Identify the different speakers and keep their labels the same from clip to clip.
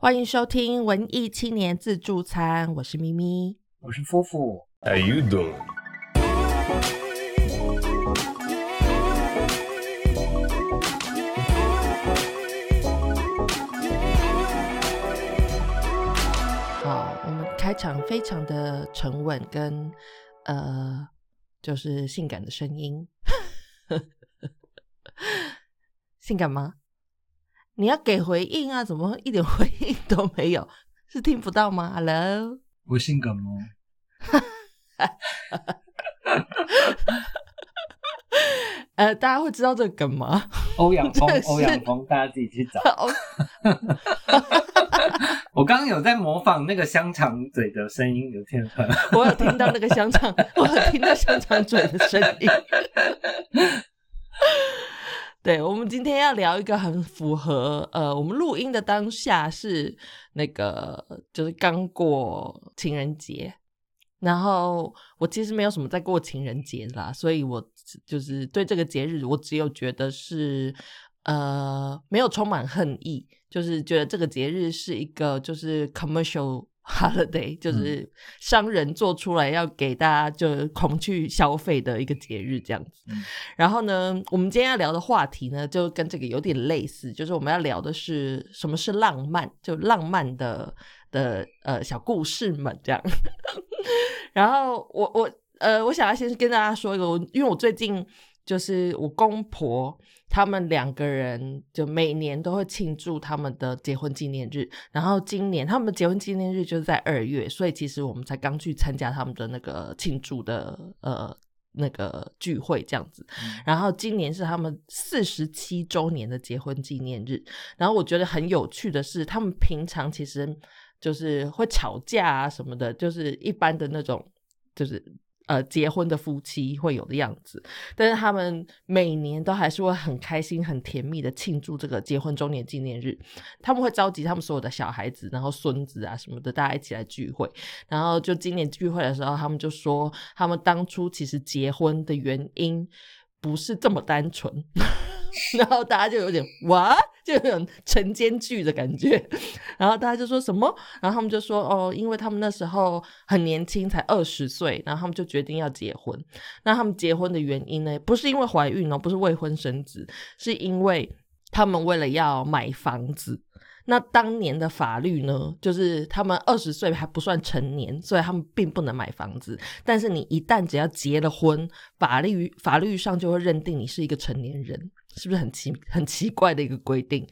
Speaker 1: 欢迎收听文艺青年自助餐，我是咪咪。
Speaker 2: 我是夫妇
Speaker 3: ，How you doing?
Speaker 1: 好，我们开场非常的沉稳，跟呃，就是性感的声音，性感吗？你要给回应啊！怎么一点回应都没有？是听不到吗？Hello，
Speaker 2: 我性感吗？
Speaker 1: 呃，大家会知道这个梗吗？
Speaker 2: 欧阳锋 欧阳锋，大家自己去找。
Speaker 1: 哦，
Speaker 2: 我刚刚有在模仿那个香肠嘴的声音，有听出来吗？
Speaker 1: 我有听到那个香肠，我有听到香肠嘴的声音。对，我们今天要聊一个很符合呃，我们录音的当下是那个就是刚过情人节，然后我其实没有什么在过情人节啦，所以我就是对这个节日，我只有觉得是呃没有充满恨意，就是觉得这个节日是一个就是 commercial holiday，就是商人做出来要给大家就是狂去消费的一个节日这样子。
Speaker 2: 嗯
Speaker 1: 然后呢，我们今天要聊的话题呢，就跟这个有点类似，就是我们要聊的是什么是浪漫，就浪漫的的呃小故事们这样。然后我我呃，我想要先跟大家说一个，因为我最近就是我公婆他们两个人就每年都会庆祝他们的结婚纪念日，然后今年他们的结婚纪念日就是在二月，所以其实我们才刚去参加他们的那个庆祝的呃那个聚会这样子。然后今年是他们四十七周年的结婚纪念日，然后我觉得很有趣的是，他们平常其实就是会吵架啊什么的，就是一般的那种，就是呃结婚的夫妻会有的样子。但是他们每年都还是会很开心、很甜蜜的庆祝这个结婚周年纪念日。他们会召集他们所有的小孩子，然后孙子啊什么的，大家一起来聚会。然后就今年聚会的时候，他们就说，他们当初其实结婚的原因不是这么单纯。然后大家就有点哇，就有点晨间剧的感觉。然后大家就说什么？然后他们就说哦，因为他们那时候很年轻，才二十岁，然后他们就决定要结婚。那他们结婚的原因呢，不是因为怀孕哦，不是未婚生子，是因为他们为了要买房子。那当年的法律呢，就是他们二十岁还不算成年，所以他们并不能买房子。但是你一旦只要结了婚，法律法律上就会认定你是一个成年人，是不是很奇很奇怪的一个规定？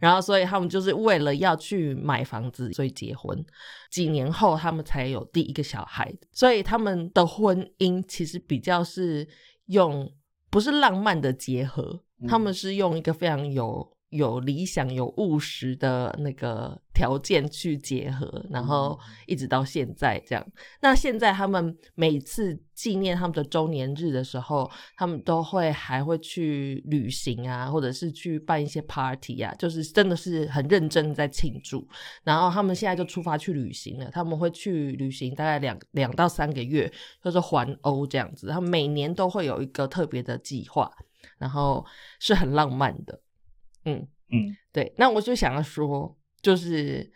Speaker 1: 然后，所以他们就是为了要去买房子，所以结婚。几年后，他们才有第一个小孩，所以他们的婚姻其实比较是用不是浪漫的结合，他们是用一个非常有有理想、有务实的那个条件去结合，然后一直到现在这样。那现在他们每次纪念他们的周年日的时候，他们都会还会去旅行啊，或者是去办一些 party 啊，就是真的是很认真的在庆祝。然后他们现在就出发去旅行了，他们会去旅行大概两两到三个月，就是环欧这样子。他们每年都会有一个特别的计划，然后是很浪漫的。嗯，
Speaker 2: 嗯，
Speaker 1: 对。那我就想要说，就是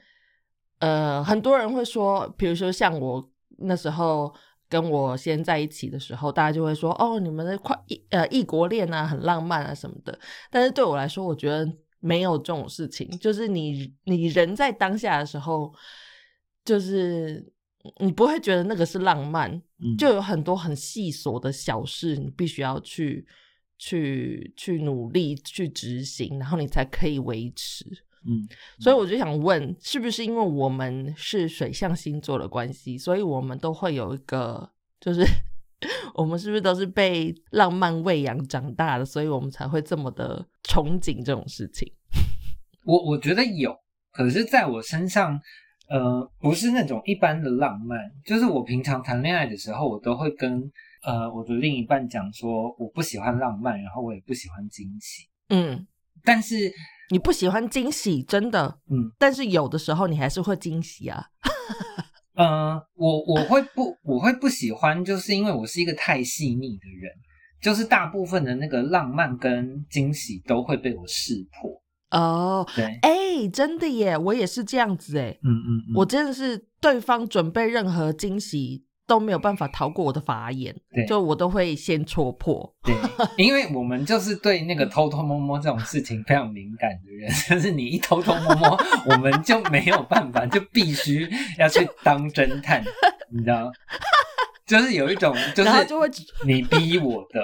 Speaker 1: 呃，很多人会说，比如说像我那时候跟我先在一起的时候，大家就会说，哦，你们的快异呃异国恋啊，很浪漫啊什么的。但是对我来说，我觉得没有这种事情，就是你你人在当下的时候，就是你不会觉得那个是浪漫，
Speaker 2: 嗯
Speaker 1: 就有很多很细琐的小事，你必须要去去去努力去执行，然后你才可以维持。
Speaker 2: 嗯，
Speaker 1: 所以我就想问，是不是因为我们是水象星座的关系，所以我们都会有一个，就是 我们是不是都是被浪漫喂养长大的，所以我们才会这么的憧憬这种事情？
Speaker 2: 我我觉得有，可是在我身上，呃，不是那种一般的浪漫，就是我平常谈恋爱的时候，我都会跟呃我的另一半讲说，我不喜欢浪漫，然后我也不喜欢惊喜，
Speaker 1: 嗯，
Speaker 2: 但是，
Speaker 1: 你不喜欢惊喜，真的，
Speaker 2: 嗯。
Speaker 1: 但是有的时候你还是会惊喜啊。
Speaker 2: 呃，我我会不我会不喜欢，就是因为我是一个太细腻的人，就是大部分的那个浪漫跟惊喜都会被我识破。
Speaker 1: 哦，
Speaker 2: 对，
Speaker 1: 哎，真的耶，我也是这样子哎，
Speaker 2: 嗯嗯嗯，
Speaker 1: 我真的是对方准备任何惊喜都没有办法逃过我的法眼，
Speaker 2: 对
Speaker 1: 就我都会先戳破。
Speaker 2: 对，因为我们就是对那个偷偷摸摸这种事情非常敏感的人，就是你一偷偷摸摸，我们就没有办法，就必须要去当侦探，你知道吗？就是有一种，就是你逼我的，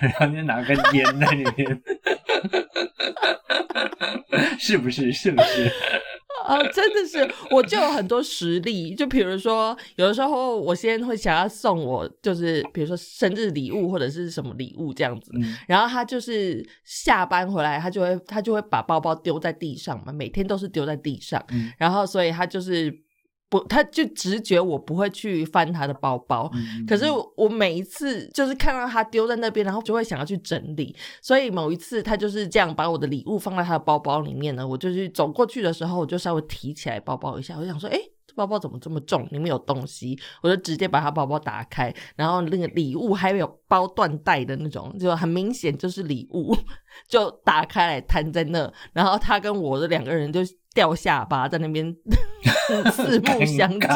Speaker 2: 然后就拿根烟在里面，是不是？是不是？
Speaker 1: 啊，真的是，我就有很多实例，就比如说，有的时候我先会想要送我，就是比如说生日礼物或者是什么礼物这样子，
Speaker 2: 嗯
Speaker 1: 然后他就是下班回来，他就会他就会把包包丢在地上嘛，每天都是丢在地上，
Speaker 2: 嗯。
Speaker 1: 然后所以他就是不，他就直觉我不会去翻他的包包，
Speaker 2: 嗯，
Speaker 1: 可是我每一次就是看到他丢在那边，然后就会想要去整理。所以某一次他就是这样把我的礼物放在他的包包里面呢，我就去走过去的时候，我就稍微提起来包包一下，我就想说，哎、这包包怎么这么重？里面有东西，我就直接把他包包打开，然后那个礼物还有包缎带的那种，就很明显就是礼物，就打开来摊在那，然后他跟我的两个人就掉下巴在那边 四目相接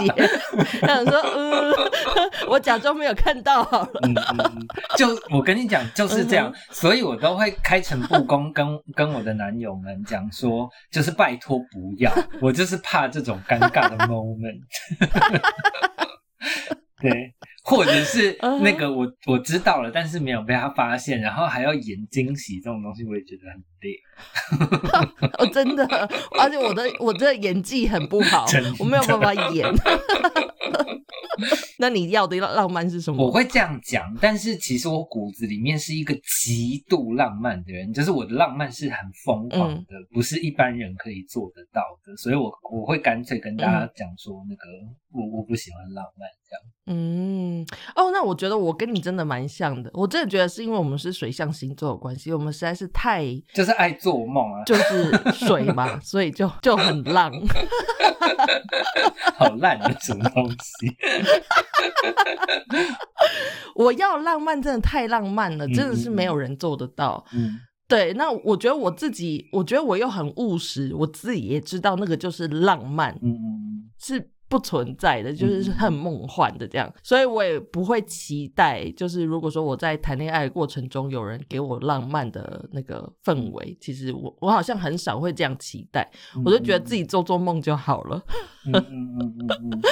Speaker 2: 他，
Speaker 1: 想说，嗯，我假装没有看到好了。
Speaker 2: 嗯嗯，嗯就我跟你讲就是这样，
Speaker 1: 嗯
Speaker 2: 所以我都会开诚布公跟 跟我的男友们讲说，就是拜托不要，我就是怕这种尴尬的 moment。对，或者是那个我我知道了，但是没有被他发现，然后还要演惊喜这种东西，我也觉得很累。
Speaker 1: 哦，真的，而且我的我的演技很不好，我没有办法演。那你要的浪漫是什么？
Speaker 2: 我会这样讲，但是其实我骨子里面是一个极度浪漫的人，就是我的浪漫是很疯狂
Speaker 1: 嗯
Speaker 2: 的，不是一般人可以做得到的，所以我我会干脆跟大家讲说，那个我我不喜欢浪漫这样。
Speaker 1: 嗯，哦，那我觉得我跟你真的蛮像的。我真的觉得是因为我们是水象星座的关系，我们实在是太
Speaker 2: 就是爱做梦啊，
Speaker 1: 就是水嘛，所以就就很浪。
Speaker 2: 好烂的什么东西。
Speaker 1: 我要浪漫真的太浪漫了，
Speaker 2: 嗯
Speaker 1: 真的是没有人做得到。
Speaker 2: 嗯
Speaker 1: 对，那我觉得我自己，我觉得我又很务实，我自己也知道那个就是浪漫，是不存在的，就是很梦幻的这样，所以我也不会期待，就是如果说我在谈恋爱的过程中有人给我浪漫的那个氛围，其实我我好像很少会这样期待，
Speaker 2: 嗯，
Speaker 1: 我就觉得自己做做梦就好了。
Speaker 2: 嗯嗯嗯嗯嗯嗯，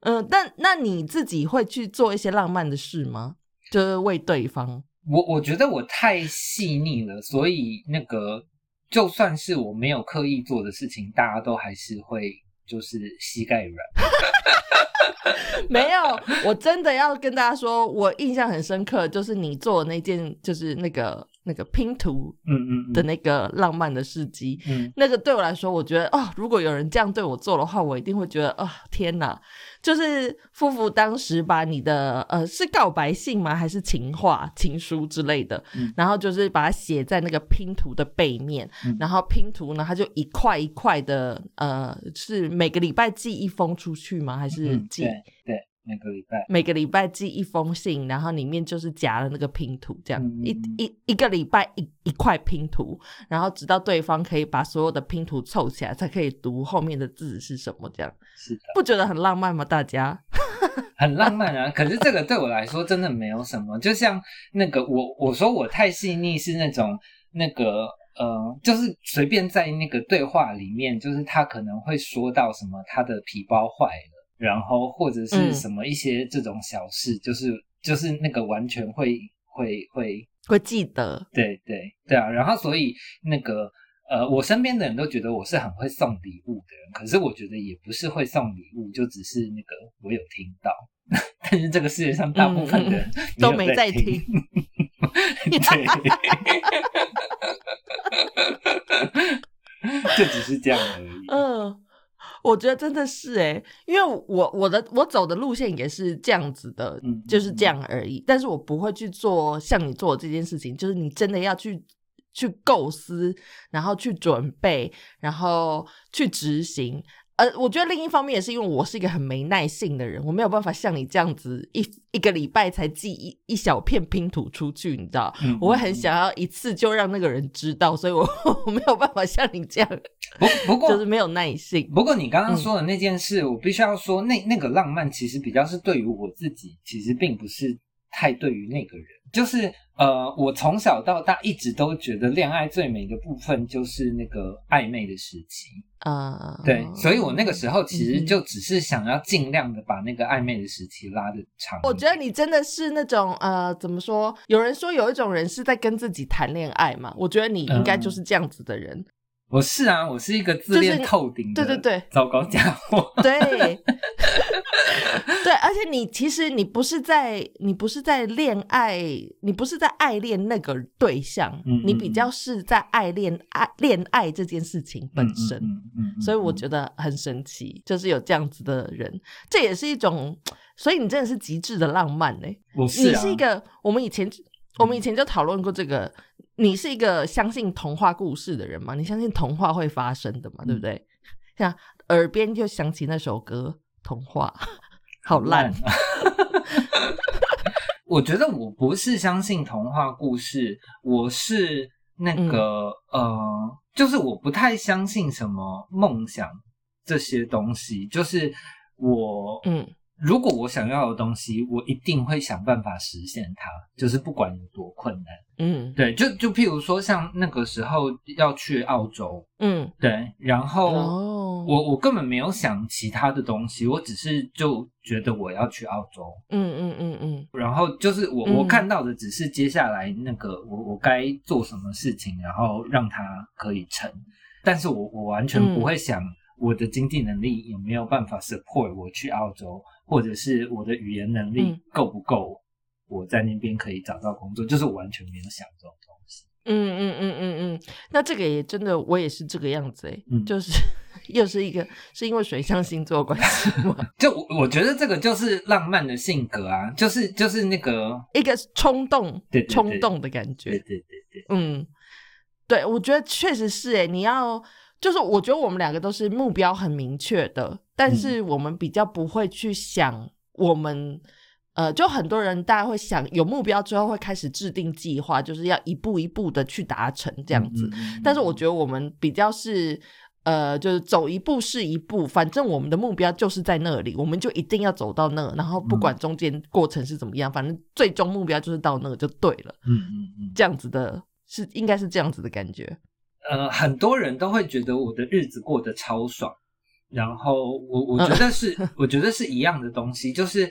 Speaker 1: 嗯，但那你自己会去做一些浪漫的事吗？就是为对方。
Speaker 2: 我我觉得我太细腻了，所以那个就算是我没有刻意做的事情，大家都还是会就是膝盖软。
Speaker 1: 没有，我真的要跟大家说，我印象很深刻，就是你做的那件，就是那个那个拼图
Speaker 2: 嗯嗯嗯
Speaker 1: 的那个浪漫的事迹。
Speaker 2: 嗯
Speaker 1: 那个对我来说，我觉得哦，如果有人这样对我做的话，我一定会觉得哦、天哪！就是夫妇当时把你的呃是告白信吗？还是情话、情书之类的，
Speaker 2: 嗯
Speaker 1: 然后就是把它写在那个拼图的背面，
Speaker 2: 嗯
Speaker 1: 然后拼图呢，它就一块一块的，呃，是每个礼拜寄一封出去吗？还是
Speaker 2: 嗯，
Speaker 1: 寄？
Speaker 2: 对对，每个礼拜。
Speaker 1: 每个礼拜寄一封信，然后里面就是夹了那个拼图，这样、一一一个礼拜一一块拼图，然后直到对方可以把所有的拼图凑起来，才可以读后面的字是什么，这样
Speaker 2: 是的，
Speaker 1: 不觉得很浪漫吗？大家？
Speaker 2: 很浪漫啊。可是这个对我来说真的没有什么，就像那个我我说我太细腻是那种那个呃，就是随便在那个对话里面，就是他可能会说到什么他的皮包坏了，然后或者是
Speaker 1: 嗯。
Speaker 2: 什么一些这种小事，就是就是那个完全会会会
Speaker 1: 会记得，
Speaker 2: 对对对啊，然后所以那个呃，我身边的人都觉得我是很会送礼物的人，可是我觉得也不是会送礼物，就只是那个我有听到，但是这个世界上大部分的人
Speaker 1: 嗯。都没
Speaker 2: 在
Speaker 1: 听。
Speaker 2: 对，就只是这样而已。
Speaker 1: 嗯，我觉得真的是哎，因为我我的我走的路线也是这样子的，
Speaker 2: 嗯
Speaker 1: 就是这样而已。但是我不会去做像你做的这件事情，就是你真的要去去构思，然后去准备，然后去执行。呃，我觉得另一方面也是因为我是一个很没耐性的人，我没有办法像你这样子一一个礼拜才寄一一小片拼图出去，你知道，
Speaker 2: 嗯
Speaker 1: 我会很想要一次就让那个人知道，所以我 我没有办法像你这样，
Speaker 2: 不不过
Speaker 1: 就是没有耐性。
Speaker 2: 不过你刚刚说的那件事，我必须要说，那那个浪漫其实比较是对于我自己，其实并不是太对于那个人。就是呃，我从小到大一直都觉得恋爱最美的部分就是那个暧昧的时期。
Speaker 1: 啊、
Speaker 2: 对，所以我那个时候其实
Speaker 1: 嗯
Speaker 2: 就只是想要尽量的把那个暧昧的时期拉的长。
Speaker 1: 我觉得你真的是那种呃，怎么说？有人说有一种人是在跟自己谈恋爱嘛，我觉得你应该
Speaker 2: 嗯
Speaker 1: 就是这样子的人。
Speaker 2: 我是啊，我是一个自恋透顶的，
Speaker 1: 对对对，
Speaker 2: 糟糕家伙。
Speaker 1: 对，对，而且你其实你不是在你不是在恋爱，你不是在爱恋那个对象，
Speaker 2: 嗯嗯
Speaker 1: 你比较是在爱恋爱恋爱这件事情本身。
Speaker 2: 嗯嗯
Speaker 1: 所以我觉得很神奇，就是有这样子的人，这也是一种，所以你真的是极致的浪漫呢、
Speaker 2: 我是啊
Speaker 1: 你是一个，我们以前我们以前就讨论过这个，你是一个相信童话故事的人吗？你相信童话会发生的嘛？对不对？像耳边就响起那首歌《童话》，好烂。
Speaker 2: 啊 我觉得我不是相信童话故事，我是那个、
Speaker 1: 嗯
Speaker 2: 呃，就是我不太相信什么梦想这些东西。就是我，
Speaker 1: 嗯
Speaker 2: 如果我想要的东西，我一定会想办法实现它，就是不管有多困难。
Speaker 1: 嗯。
Speaker 2: 对，就就譬如说，像那个时候要去澳洲，
Speaker 1: 嗯，
Speaker 2: 对，然后。
Speaker 1: 哦，
Speaker 2: 我我根本没有想其他的东西，我只是就觉得我要去澳洲，
Speaker 1: 嗯嗯嗯嗯。
Speaker 2: 然后就是我
Speaker 1: 嗯。
Speaker 2: 我看到的只是接下来那个我我该做什么事情，然后让它可以成，但是我我完全不会想我的经济能力有没有办法 support 我去澳洲，或者是我的语言能力
Speaker 1: 嗯
Speaker 2: 够不够，我在那边可以找到工作，就是我完全没有想这种东西。
Speaker 1: 嗯嗯嗯嗯嗯，那这个也真的，我也是这个样子哎、
Speaker 2: 嗯
Speaker 1: 就是又是一个是因为水象星座关系吗？
Speaker 2: 就我我觉得这个就是浪漫的性格啊，就是就是那个
Speaker 1: 一个冲动
Speaker 2: 对对对
Speaker 1: 冲动的感觉，
Speaker 2: 对对对对，
Speaker 1: 嗯，对，我觉得确实是诶，你要就是我觉得我们两个都是目标很明确的，但是我们比较不会去想我们。呃，就很多人，大家会想有目标之后会开始制定计划，就是要一步一步的去达成这样子。
Speaker 2: 嗯嗯嗯
Speaker 1: 但是我觉得我们比较是，呃，就是走一步是一步，反正我们的目标就是在那里，我们就一定要走到那，然后不管中间过程是怎么样，反正最终目标就是到那就对了。
Speaker 2: 嗯嗯嗯，
Speaker 1: 这样子的，是应该是这样子的感觉。
Speaker 2: 呃，很多人都会觉得我的日子过得超爽，然后我我觉得是，我觉得是一样的东西，就是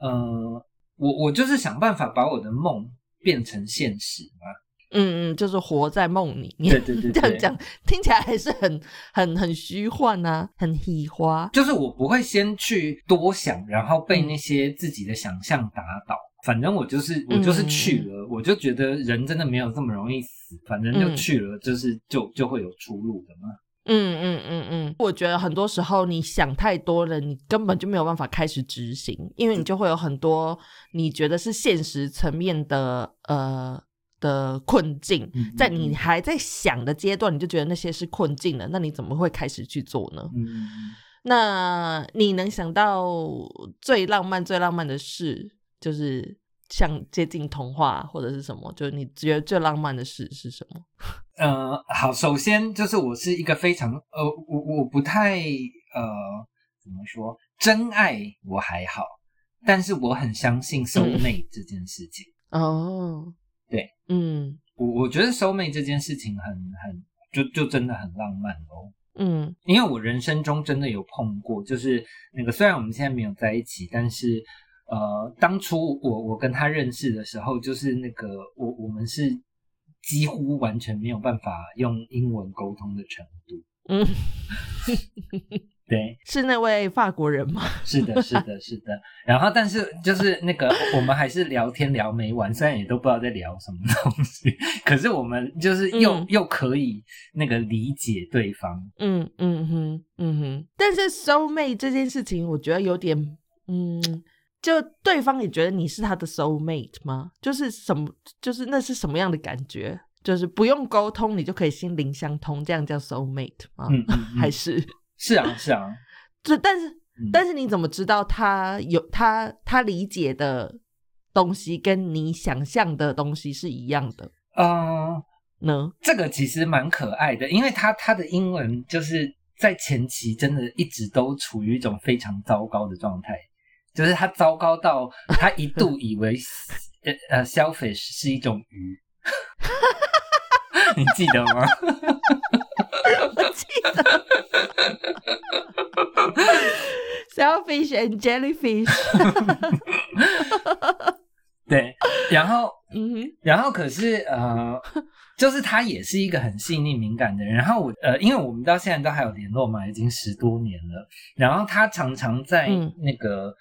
Speaker 2: 呃，我我就是想办法把我的梦变成现实嘛。
Speaker 1: 嗯嗯，就是活在梦里面。
Speaker 2: 对对对对，
Speaker 1: 这样讲听起来还是很很很虚幻啊，很喜花。
Speaker 2: 就是我不会先去多想，然后被那些自己的想象打倒。反正我就是我就是去了，我就觉得人真的没有这么容易死，反正就去了，就是就就会有出路的嘛。
Speaker 1: 嗯嗯嗯嗯，我觉得很多时候你想太多了，你根本就没有办法开始执行，因为你就会有很多你觉得是现实层面的呃的困境，
Speaker 2: 嗯
Speaker 1: 在你还在想的阶段，你就觉得那些是困境了，那你怎么会开始去做呢？那你能想到最浪漫、最浪漫的事，就是像接近童话或者是什么？就是你觉得最浪漫的事是什么？
Speaker 2: 呃，好，首先就是我是一个非常呃，我我不太呃怎么说，真爱我还好，但是我很相信收妹这件事情。
Speaker 1: 哦，
Speaker 2: 对，
Speaker 1: 嗯
Speaker 2: 我我觉得收妹这件事情很很就就真的很浪漫哦。
Speaker 1: 嗯
Speaker 2: 因为我人生中真的有碰过，就是那个虽然我们现在没有在一起，但是呃，当初我我跟他认识的时候，就是那个我我们是几乎完全没有办法用英文沟通的程度。
Speaker 1: 嗯，
Speaker 2: 对，
Speaker 1: 是那位法国人吗？
Speaker 2: 是的，是的，是的。然后，但是就是那个，我们还是聊天聊没完，虽然也都不知道在聊什么东西，可是我们就是又、
Speaker 1: 嗯
Speaker 2: 又可以那个理解对方。
Speaker 1: 嗯嗯哼嗯哼。但是收妹这件事情，我觉得有点嗯。就对方也觉得你是他的 soul mate 吗？就是什么？就是那是什么样的感觉？就是不用沟通，你就可以心灵相通，这样叫 soul mate 吗？
Speaker 2: 嗯嗯嗯
Speaker 1: 还是
Speaker 2: 是啊，是啊，
Speaker 1: 这但是
Speaker 2: 嗯
Speaker 1: 但是你怎么知道他有他他理解的东西跟你想象的东西是一样的
Speaker 2: 嗯、
Speaker 1: 呢？
Speaker 2: 这个其实蛮可爱的，因为他他的英文就是在前期真的一直都处于一种非常糟糕的状态，就是他糟糕到他一度以为呃呃 selfish 是一种鱼，你记得吗？
Speaker 1: 我记得 selfish and jellyfish，
Speaker 2: 对，然后
Speaker 1: 嗯，
Speaker 2: 然后可是呃，就是他也是一个很细腻敏感的人。然后我呃，因为我们到现在都还有联络嘛，已经十多年了。然后他常常在
Speaker 1: 嗯
Speaker 2: 那个、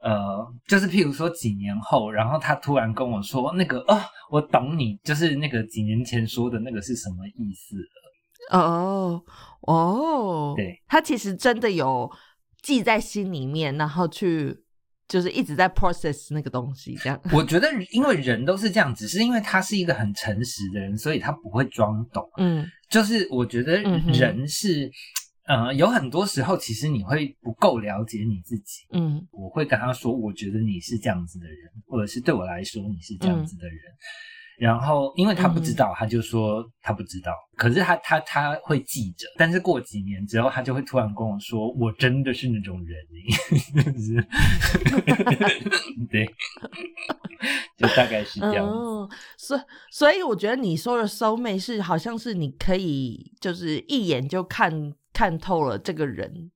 Speaker 2: 呃，就是譬如说几年后，然后他突然跟我说那个哦，我懂你，就是那个几年前说的那个是什么意思了。
Speaker 1: 哦哦，
Speaker 2: 对，
Speaker 1: 他其实真的有记在心里面，然后去就是一直在 process 那个东西，这样。
Speaker 2: 我觉得因为人都是这样，只是因为他是一个很诚实的人，所以他不会装懂。
Speaker 1: 嗯
Speaker 2: 就是我觉得人是，呃，有很多时候其实你会不够了解你自己。
Speaker 1: 嗯
Speaker 2: 我会跟他说，我觉得你是这样子的人，或者是对我来说你是这样子的人。然后，因为他不知道，他就说他不知道。可是他他他会记着，但是过几年之后，他就会突然跟我说，我真的是那种人，就 是对，就大概是这样子。
Speaker 1: 哦，所所以我觉得你说的收妹是好像是你可以就是一眼就看看透了这个人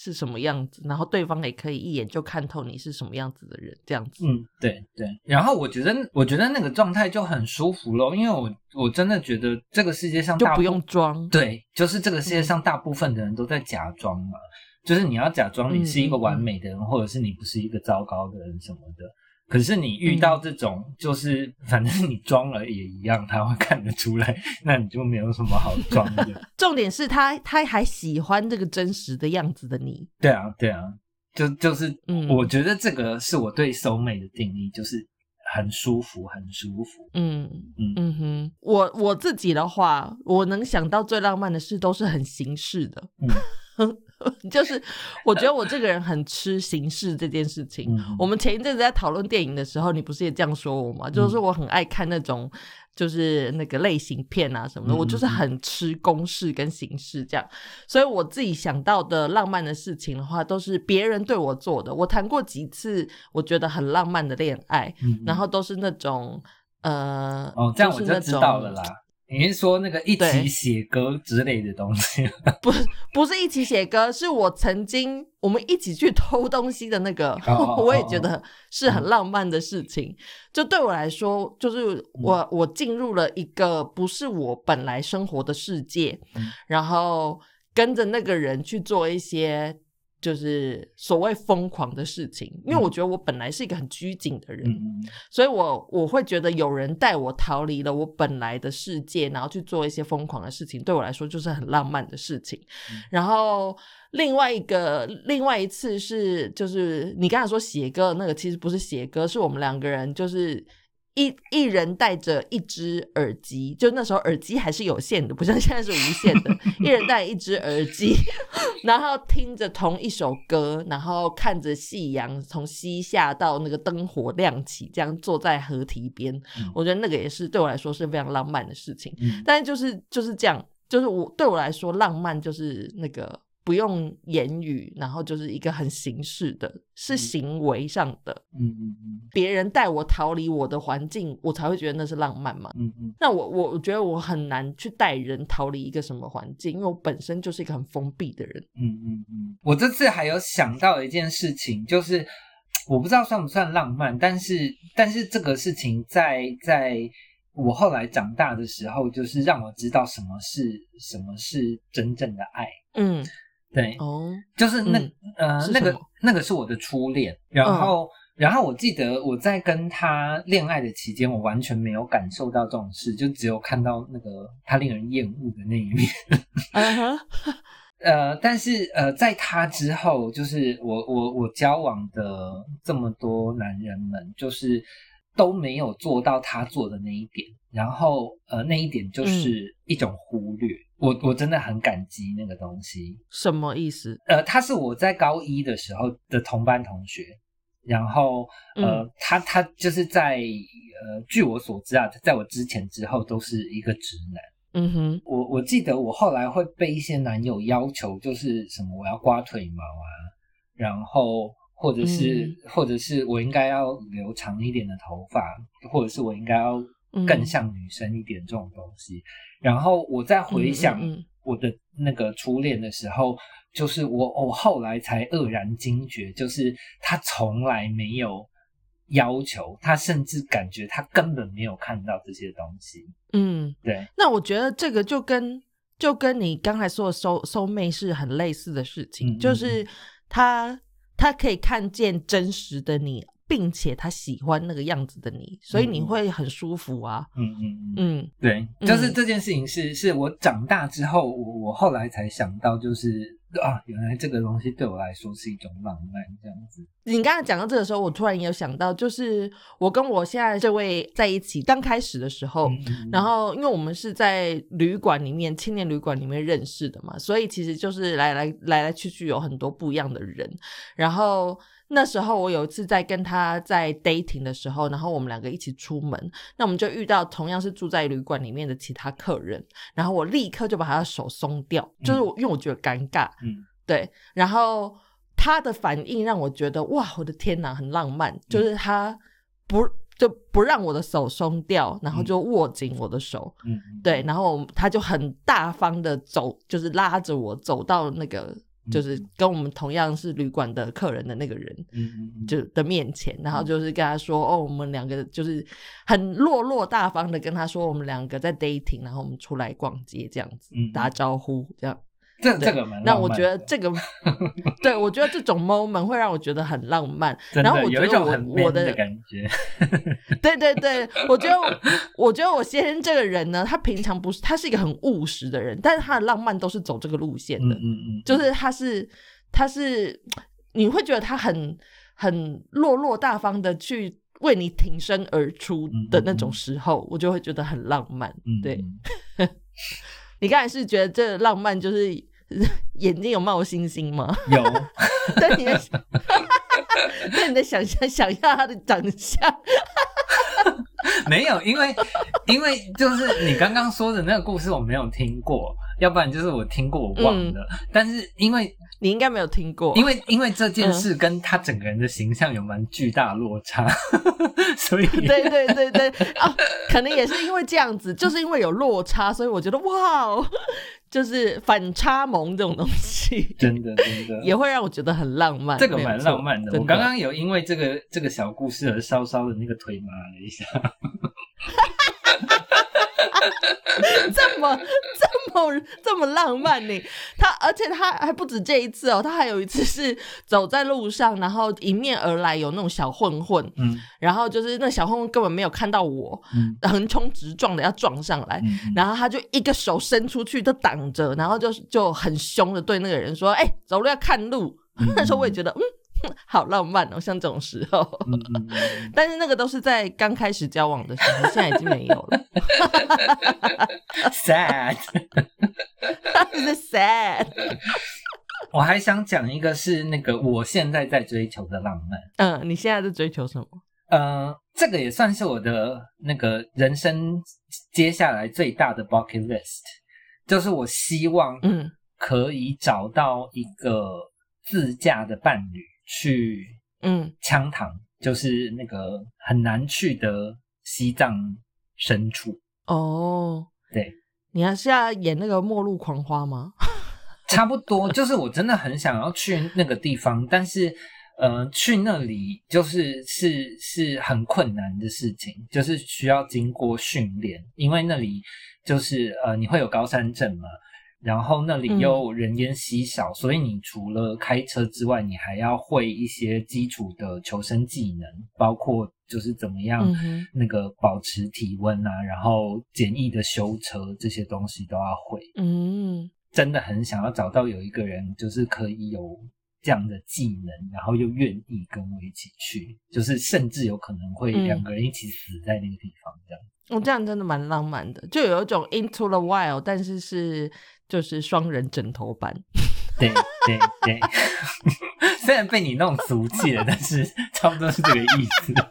Speaker 1: 是什么样子，然后对方也可以一眼就看透你是什么样子的人，这样子。
Speaker 2: 嗯，对对。然后我觉得，我觉得那个状态就很舒服咯，因为我我真的觉得这个世界上大
Speaker 1: 就不用装，
Speaker 2: 对，就是这个世界上大部分的人都在假装嘛，就是你要假装你是一个完美的人，或者是你不是一个糟糕的人什么的。可是你遇到这种，就是反正你装了也一样，他会看得出来，那你就没有什么好装的。
Speaker 1: 重点是他他还喜欢这个真实的样子的你。
Speaker 2: 对啊，对啊，就就是，
Speaker 1: 嗯。
Speaker 2: 我觉得这个是我对收美的定义，就是很舒服，很舒服。
Speaker 1: 嗯
Speaker 2: 嗯。
Speaker 1: 嗯哼，我我自己的话，我能想到最浪漫的事都是很形式的，就是我觉得我这个人很吃形式这件事情。
Speaker 2: 嗯
Speaker 1: 我们前一阵子在讨论电影的时候，你不是也这样说我吗？就是我很爱看那种就是那个类型片啊什么的，
Speaker 2: 嗯
Speaker 1: 我就是很吃公式跟形式这样。所以我自己想到的浪漫的事情的话，都是别人对我做的。我谈过几次我觉得很浪漫的恋爱，
Speaker 2: 嗯
Speaker 1: 然后都是那种呃，
Speaker 2: 哦，这样我就知道了
Speaker 1: 种
Speaker 2: 啦。你是说那个一起写歌之类的东西？
Speaker 1: 不是不是一起写歌，是我曾经我们一起去偷东西的那个，我也觉得是很浪漫的事情。就对我来说，就是我我进入了一个不是我本来生活的世界，
Speaker 2: 嗯
Speaker 1: 然后跟着那个人去做一些。就是所谓疯狂的事情，因为我觉得我本来是一个很拘谨的人，
Speaker 2: 嗯
Speaker 1: 所以我我会觉得有人带我逃离了我本来的世界，然后去做一些疯狂的事情，对我来说就是很浪漫的事情。然后另外一个另外一次是，就是你刚才说写歌那个，其实不是写歌，是我们两个人就是。一一人带着一只耳机，就那时候耳机还是有线的，不像现在是无线的。一人带一只耳机，然后听着同一首歌，然后看着夕阳从西下到那个灯火亮起，这样坐在河堤边，
Speaker 2: 嗯
Speaker 1: 我觉得那个也是对我来说是非常浪漫的事情。
Speaker 2: 嗯
Speaker 1: 但是就是就是这样，就是我对我来说，浪漫就是那个不用言语，然后就是一个很形式的，是行为上的。
Speaker 2: 嗯嗯嗯
Speaker 1: 别人带我逃离我的环境，我才会觉得那是浪漫嘛。
Speaker 2: 嗯嗯
Speaker 1: 那我我我觉得我很难去带人逃离一个什么环境，因为我本身就是一个很封闭的人。
Speaker 2: 嗯嗯嗯。我这次还有想到一件事情，就是我不知道算不算浪漫，但是但是这个事情在在我后来长大的时候，就是让我知道什么是什么是真正的爱。
Speaker 1: 嗯，
Speaker 2: 对，
Speaker 1: 哦，
Speaker 2: 就是那、
Speaker 1: 嗯
Speaker 2: 呃那个那个是我的初恋，然后、然后我记得我在跟他恋爱的期间，我完全没有感受到这种事，就只有看到那个他令人厌恶的那一面。呃，但是呃，在他之后，就是我我我交往的这么多男人们，就是都没有做到他做的那一点，然后呃那一点就是一种忽略，我我真的很感激那个东西。
Speaker 1: 什么意思？
Speaker 2: 呃，他是我在高一的时候的同班同学，然后呃，
Speaker 1: 嗯
Speaker 2: 他他就是在呃，据我所知啊，在我之前之后都是一个直男。
Speaker 1: 嗯哼，
Speaker 2: 我我记得我后来会被一些男友要求，就是什么我要刮腿毛啊，然后或者是、
Speaker 1: 嗯
Speaker 2: 或者是我应该要留长一点的头发，或者是我应该要
Speaker 1: 嗯
Speaker 2: 更像女生一点这种东西。然后我在回想我的那个初恋的时候，就是我我后来才愕然惊觉，就是他从来没有要求，他甚至感觉他根本没有看到这些东西。
Speaker 1: 嗯，
Speaker 2: 对，
Speaker 1: 那我觉得这个就跟就跟你刚才说的收收妹是很类似的事情，就是他他可以看见真实的你，并且他喜欢那个样子的你，所以你会很舒服啊。
Speaker 2: 嗯嗯嗯。
Speaker 1: 嗯
Speaker 2: 对，
Speaker 1: 嗯
Speaker 2: 就是这件事情是是我长大之后，我我后来才想到，就是啊，原来这个东西对我来说是一种浪漫，这样子。
Speaker 1: 你刚才讲到这个时候，我突然也有想到，就是我跟我现在这位在一起刚开始的时候，然后，因为我们是在旅馆里面、青年旅馆里面认识的嘛，所以其实就是来来来来去去有很多不一样的人。然后那时候我有一次在跟他在 dating 的时候，然后我们两个一起出门，那我们就遇到同样是住在旅馆里面的其他客人，然后我立刻就把他的手松掉，就是我因为我觉得尴尬，
Speaker 2: 嗯。
Speaker 1: 对，然后他的反应让我觉得哇，我的天哪，很浪漫，就是他不就不让我的手松掉，然后就握紧我的手，
Speaker 2: 嗯嗯，
Speaker 1: 对，然后他就很大方的走，就是拉着我走到那个。就是跟我们同样是旅馆的客人的那个人，就。的面前，然后就是跟他说：“哦，我们两个就是很落落大方的跟他说，我们两个在 dating，然后我们出来逛街这样子，
Speaker 2: 嗯
Speaker 1: 打招呼这样。”对
Speaker 2: 这这个蛮浪漫
Speaker 1: 那我觉得这个，对我觉得这种 moment 会让我觉得很浪漫。然后我觉得我我的
Speaker 2: 的感觉。
Speaker 1: 对对对，我觉得我我觉得我先生这个人呢，他平常不是他是一个很务实的人，但是他的浪漫都是走这个路线的，
Speaker 2: 嗯嗯嗯，
Speaker 1: 就是他是他是你会觉得他很很落落大方的去为你挺身而出的那种时候，我就会觉得很浪漫。
Speaker 2: 嗯
Speaker 1: 对
Speaker 2: 嗯
Speaker 1: 你刚才是觉得这浪漫就是 眼睛有冒星星吗？
Speaker 2: 有，
Speaker 1: 但你的但你的想象想象他的长相，
Speaker 2: 没有？因为因为就是你刚刚说的那个故事我没有听过，要不然就是我听过我忘了。但是因为
Speaker 1: 你应该没有听过，
Speaker 2: 因为因为这件事跟他整个人的形象有蛮巨大落差，所以
Speaker 1: 对对对对啊，可能也是因为这样子，就是因为有落差，所以我觉得哇哦，就是反差萌这种东西，
Speaker 2: 真的真的
Speaker 1: 也会让我觉得很浪漫。
Speaker 2: 这个蛮浪漫的。
Speaker 1: 真
Speaker 2: 我刚刚有因为这个这个小故事而稍稍的那个腿麻了一下。
Speaker 1: 这么这么这么浪漫呢？他而且他还不止这一次哦，他还有一次是走在路上，然后迎面而来有那种小混混，
Speaker 2: 嗯。
Speaker 1: 然后就是那小混混根本没有看到我，
Speaker 2: 嗯。
Speaker 1: 横冲直撞的要撞上来，然后他就一个手伸出去都挡着，然后就就很凶的对那个人说：“哎、走路要看路。
Speaker 2: 嗯。
Speaker 1: 那时候我也觉得，嗯，好浪漫哦，像这种时候。但是那个都是在刚开始交往的时候，现在已经没有了
Speaker 2: ，，sad。
Speaker 1: 就是 sad。
Speaker 2: 我还想讲一个是那个我现在在追求的浪漫。
Speaker 1: 嗯，你现在在追求什么？
Speaker 2: 呃，这个也算是我的那个人生接下来最大的 bucket list，就是我希望
Speaker 1: 嗯
Speaker 2: 可以找到一个自驾的伴侣去
Speaker 1: 嗯，
Speaker 2: 羌塘，就是那个很难去的西藏深处。
Speaker 1: 哦，
Speaker 2: 对，
Speaker 1: 你还是要演那个《末路狂花》吗？
Speaker 2: 差不多，就是我真的很想要去那个地方，但是呃，去那里就是是是很困难的事情，就是需要经过训练，因为那里就是呃你会有高山症嘛，然后那里又人烟稀少，所以你除了开车之外，你还要会一些基础的求生技能，包括就是怎么样那个保持体温啊，然后简易的修车这些东西都要会。
Speaker 1: 嗯
Speaker 2: 真的很想要找到有一个人，就是可以有这样的技能，然后又愿意跟我一起去，就是甚至有可能会
Speaker 1: 嗯
Speaker 2: 两个人一起死在那个地方这样。
Speaker 1: 我这样真的蛮浪漫的，就有一种 Into the Wild，但是是就是双人枕头版。
Speaker 2: 对对对，虽然被你弄俗气了，但是差不多是这个意思。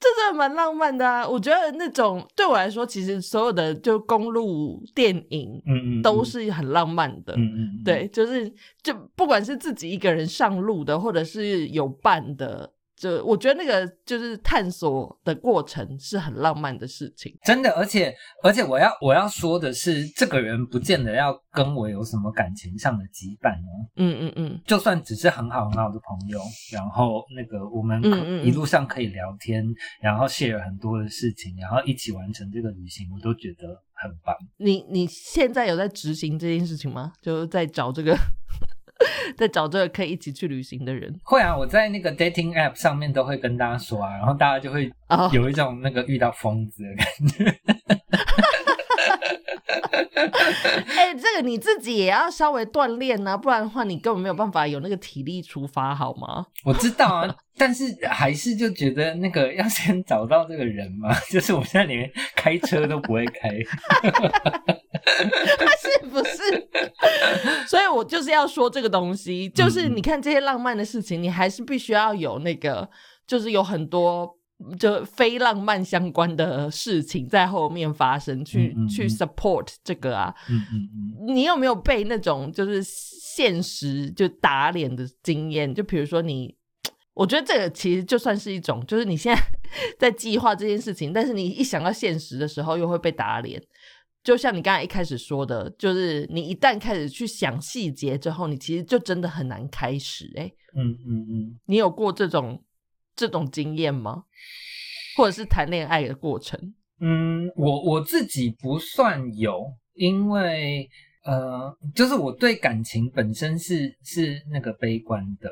Speaker 1: 这真的蛮浪漫的啊！我觉得那种对我来说，其实所有的就公路电影，
Speaker 2: 嗯嗯，
Speaker 1: 都是很浪漫的。
Speaker 2: 嗯嗯，
Speaker 1: 对，就是就不管是自己一个人上路的，或者是有伴的。就我觉得那个就是探索的过程是很浪漫的事情，
Speaker 2: 真的，而且而且我要我要说的是，这个人不见得要跟我有什么感情上的羁绊哦。
Speaker 1: 嗯嗯嗯，
Speaker 2: 就算只是很好很好的朋友，然后那个我们一路上可以聊天，然后 share 很多的事情，然后一起完成这个旅行，我都觉得很棒。
Speaker 1: 你你现在有在执行这件事情吗？就是在找这个。在找这个可以一起去旅行的人，
Speaker 2: 会啊！我在那个 dating app 上面都会跟大家说啊，然后大家就会有一种那个遇到疯子的感觉。
Speaker 1: 哎，这个你自己也要稍微锻炼啊，不然的话你根本没有办法有那个体力出发，好吗？
Speaker 2: 我知道啊，但是还是就觉得那个要先找到这个人嘛，就是我现在连开车都不会开。
Speaker 1: 是不是？所以我就是要说这个东西，就是你看这些浪漫的事情，你还是必须要有那个，就是有很多就非浪漫相关的事情在后面发生，去去 support 这个啊。你有没有被那种就是现实就打脸的经验？就比如说你，我觉得这个其实就算是一种，就是你现在 在计划这件事情，但是你一想到现实的时候，又会被打脸。就像你刚才一开始说的，就是你一旦开始去想细节之后，你其实就真的很难开始。哎，
Speaker 2: 嗯嗯嗯，
Speaker 1: 你有过这种这种经验吗？或者是谈恋爱的过程？
Speaker 2: 嗯，我我自己不算有，因为呃，就是我对感情本身是是那个悲观的。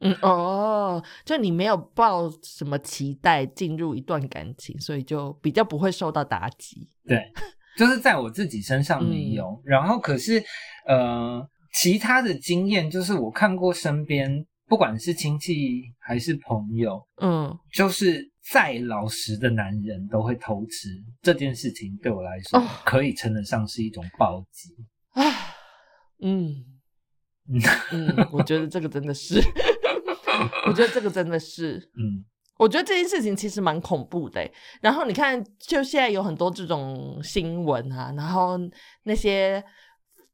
Speaker 1: 嗯哦，就你没有抱什么期待进入一段感情，所以就比较不会受到打击。
Speaker 2: 对，就是在我自己身上没有。然后可是，呃，其他的经验就是我看过身边，不管是亲戚还是朋友，
Speaker 1: 嗯，
Speaker 2: 就是再老实的男人都会偷吃这件事情，对我来说可以称得上是一种暴击
Speaker 1: 啊。嗯 嗯，我觉得这个真的是。我觉得这个真的是，
Speaker 2: 嗯，
Speaker 1: 我觉得这件事情其实蛮恐怖的。然后你看，就现在有很多这种新闻啊，然后那些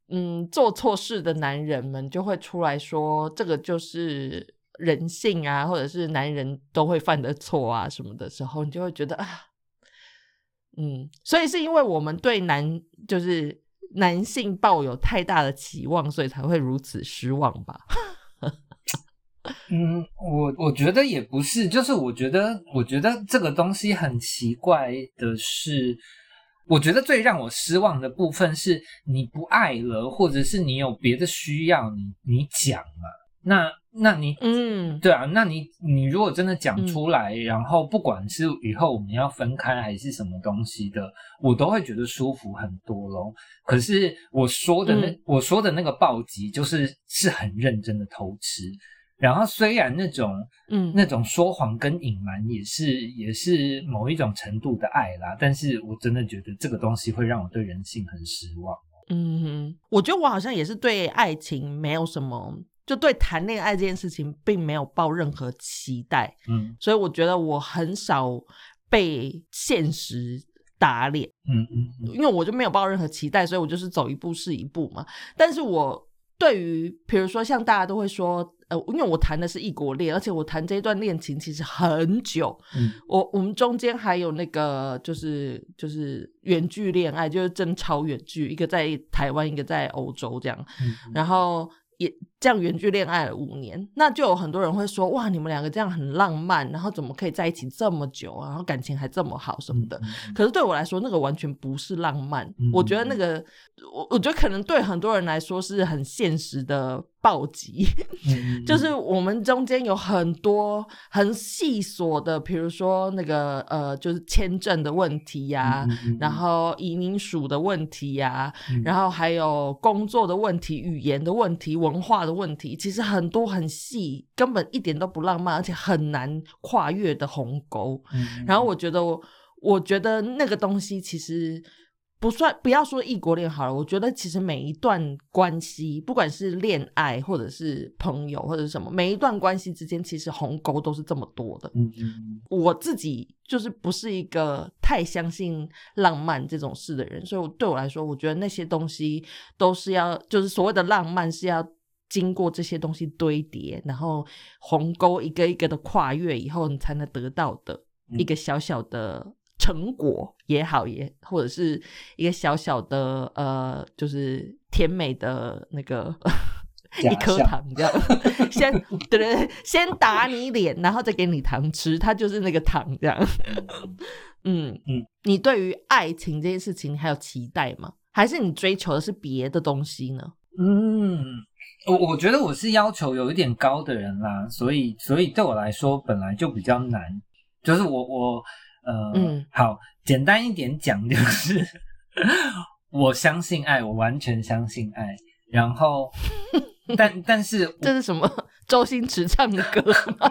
Speaker 1: 嗯做错事的男人们就会出来说，这个就是人性啊，或者是男人都会犯的错啊什么的时候，你就会觉得啊，嗯，所以是因为我们对男就是男性抱有太大的期望，所以才会如此失望吧。
Speaker 2: 嗯，我我觉得也不是，就是我觉得，我觉得这个东西很奇怪的是，我觉得最让我失望的部分是，你不爱了，或者是你有别的需要，你你讲啊，那那你
Speaker 1: 嗯，
Speaker 2: 对啊，那你你如果真的讲出来，然后不管是以后我们要分开还是什么东西的，我都会觉得舒服很多咯。可是我说的那我说的那个暴击，就是是很认真的偷吃。然后虽然那种，
Speaker 1: 嗯，
Speaker 2: 那种说谎跟隐瞒也是也是某一种程度的爱啦，但是我真的觉得这个东西会让我对人性很失望。
Speaker 1: 嗯，我觉得我好像也是对爱情没有什么，就对谈恋爱这件事情并没有抱任何期待。
Speaker 2: 嗯，
Speaker 1: 所以我觉得我很少被现实打脸。
Speaker 2: 嗯嗯，
Speaker 1: 因为我就没有抱任何期待，所以我就是走一步是一步嘛。但是我对于比如说像大家都会说。呃，因为我谈的是异国恋，而且我谈这一段恋情其实很久。
Speaker 2: 嗯，
Speaker 1: 我我们中间还有那个就是就是远距恋爱，就是真超远距，一个在台湾，一个在欧洲这样。
Speaker 2: 嗯，
Speaker 1: 然后。也这样远距恋爱了五年，那就有很多人会说哇，你们两个这样很浪漫，然后怎么可以在一起这么久，然后感情还这么好什么的？可是对我来说，那个完全不是浪漫。我觉得那个，我我觉得可能对很多人来说是很现实的暴击，
Speaker 2: 嗯
Speaker 1: 就是我们中间有很多很细琐的，比如说那个呃，就是签证的问题呀、然后移民署的问题呀、
Speaker 2: 嗯。
Speaker 1: 然后还有工作的问题、语言的问题、文化的问题，其实很多很细，根本一点都不浪漫，而且很难跨越的鸿沟。
Speaker 2: 嗯
Speaker 1: 然后我觉得我，我觉得那个东西其实不算，不要说异国恋好了，我觉得其实每一段关系，不管是恋爱或者是朋友或者是什么，每一段关系之间其实鸿沟都是这么多的。
Speaker 2: 嗯嗯
Speaker 1: 我自己就是不是一个太相信浪漫这种事的人，所以我对我来说，我觉得那些东西都是要，就是所谓的浪漫是要经过这些东西堆叠，然后鸿沟一个一个的跨越以后，你才能得到的
Speaker 2: 嗯
Speaker 1: 一个小小的成果也好，也或者是一个小小的呃，就是甜美的那个。一颗糖这样，先对对对，先打你脸，然后再给你糖吃，它就是那个糖这样。嗯
Speaker 2: 嗯，
Speaker 1: 你对于爱情这件事情，你还有期待吗？还是你追求的是别的东西呢？
Speaker 2: 嗯，我我觉得我是要求有一点高的人啦，所以所以对我来说本来就比较难，就是我我呃，
Speaker 1: 嗯
Speaker 2: 好，简单一点讲就是，我相信爱，我完全相信爱，然后 但但是
Speaker 1: 这是什么？周星驰唱的歌吗？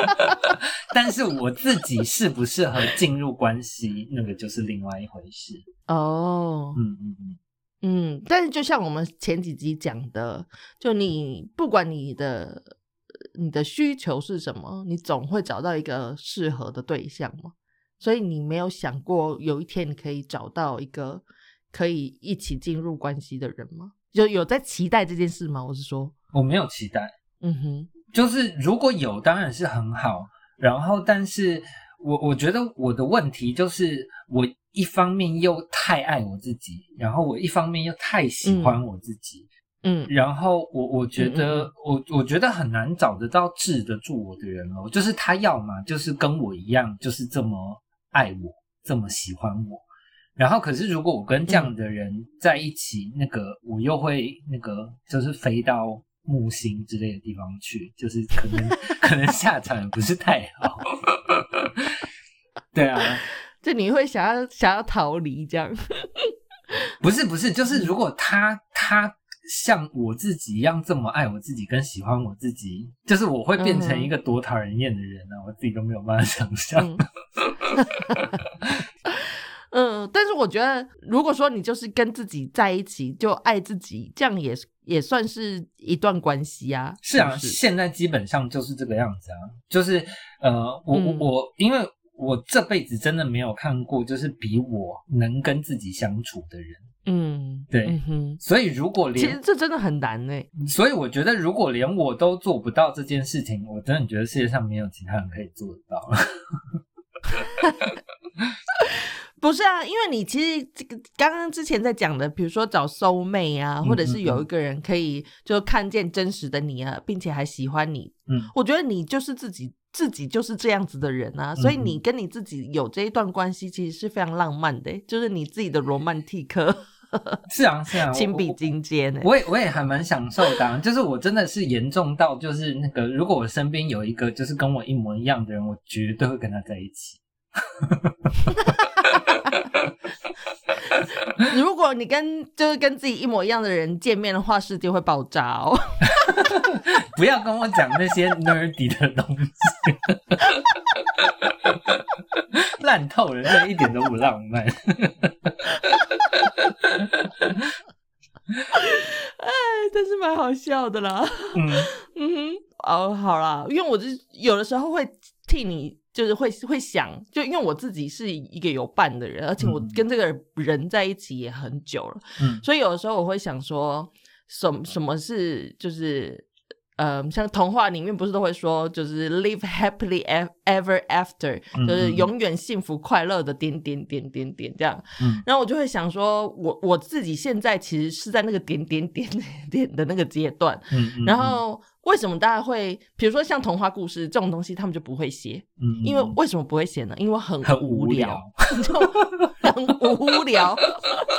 Speaker 2: 但是我自己适不适合进入关系，那个就是另外一回事。
Speaker 1: 哦，
Speaker 2: 嗯嗯嗯，
Speaker 1: 嗯，但是就像我们前几集讲的，就你不管你的你的需求是什么，你总会找到一个适合的对象嘛。所以你没有想过有一天你可以找到一个可以一起进入关系的人吗？就有在期待这件事吗？我是说，
Speaker 2: 我没有期待，
Speaker 1: 嗯哼，
Speaker 2: 就是如果有当然是很好，然后但是我我觉得我的问题就是我一方面又太爱我自己，然后我一方面又太喜欢我自己，
Speaker 1: 嗯。
Speaker 2: 然后我我觉得
Speaker 1: 嗯。
Speaker 2: 我我觉得很难找得到治得住我的人哦，就是他要么就是跟我一样，就是这么爱我，这么喜欢我。然后，可是如果我跟这样的人在一起，那个我又会那个就是飞到木星之类的地方去，就是可能 可能下场也不是太好。对啊，
Speaker 1: 就你会想要想要逃离这样，
Speaker 2: 不是不是，就是如果他他像我自己一样这么爱我自己跟喜欢我自己，就是我会变成一个多讨人厌的人呢、我自己都没有办法想象。
Speaker 1: 嗯 嗯，但是我觉得，如果说你就是跟自己在一起，就爱自己，这样也也算是一段关系啊。
Speaker 2: 是啊，现在基本上就是这个样子啊，就是呃，我我
Speaker 1: 嗯
Speaker 2: 我，因为我这辈子真的没有看过，就是比我能跟自己相处的人，
Speaker 1: 嗯，
Speaker 2: 对
Speaker 1: 嗯哼，
Speaker 2: 所以如果连
Speaker 1: 其实
Speaker 2: 连，
Speaker 1: 这真的很难呢。
Speaker 2: 所以我觉得如果连我都做不到这件事情，我真的觉得世界上没有其他人可以做得到。
Speaker 1: 不是啊，因为你其实这个刚刚之前在讲的，比如说找 soul mate 啊，
Speaker 2: 嗯
Speaker 1: 或者是有一个人可以就看见真实的你啊，并且还喜欢你，
Speaker 2: 嗯，
Speaker 1: 我觉得你就是自己，自己就是这样子的人啊，所以
Speaker 2: 嗯
Speaker 1: 你跟你自己有这一段关系，其实是非常浪漫的，就是你自己的罗曼蒂克
Speaker 2: 是啊，是啊，
Speaker 1: 亲笔金坚呢。
Speaker 2: 我也我也还蛮享受的、啊，就是我真的是严重到就是那个，如果我身边有一个就是跟我一模一样的人，我绝对会跟他在一起。
Speaker 1: 如果你跟就是跟自己一模一样的人见面的话，世界会爆炸哦。
Speaker 2: 不要跟我讲那些 nerdy 的东西，烂透了，这一点都不浪漫。
Speaker 1: 哎，真是蛮好笑的啦。
Speaker 2: 嗯
Speaker 1: 嗯哼，哦，好啦，因为我就是有的时候会替你，就是会会想，就因为我自己是一个有伴的人，而且我
Speaker 2: 嗯
Speaker 1: 跟这个人在一起也很久了，
Speaker 2: 嗯
Speaker 1: 所以有的时候我会想说，什么什么是就是。呃，像童话里面不是都会说，就是 live happily ev- ever after，
Speaker 2: 嗯
Speaker 1: 就是
Speaker 2: 嗯
Speaker 1: 永远幸福快乐的点点点点点这样。
Speaker 2: 嗯
Speaker 1: 然后我就会想说，我我自己现在其实是在那个点点点点的那个阶段，
Speaker 2: 嗯嗯，
Speaker 1: 然后为什么大家会，比如说像童话故事这种东西，他们就不会写？
Speaker 2: 嗯，嗯
Speaker 1: 因为为什么不会写呢？因为很
Speaker 2: 很
Speaker 1: 无
Speaker 2: 无聊，
Speaker 1: 就很无聊，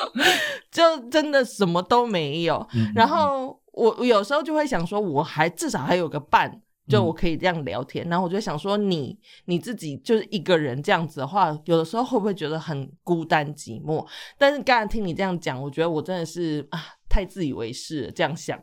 Speaker 1: 就真的什么都没有。
Speaker 2: 嗯
Speaker 1: 然后我我有时候就会想说，我还至少还有个伴。就我可以这样聊天，然后我就想说，你你自己就是一个人这样子的话，有的时候会不会觉得很孤单寂寞？但是刚才听你这样讲，我觉得我真的是啊，太自以为是了。这样想，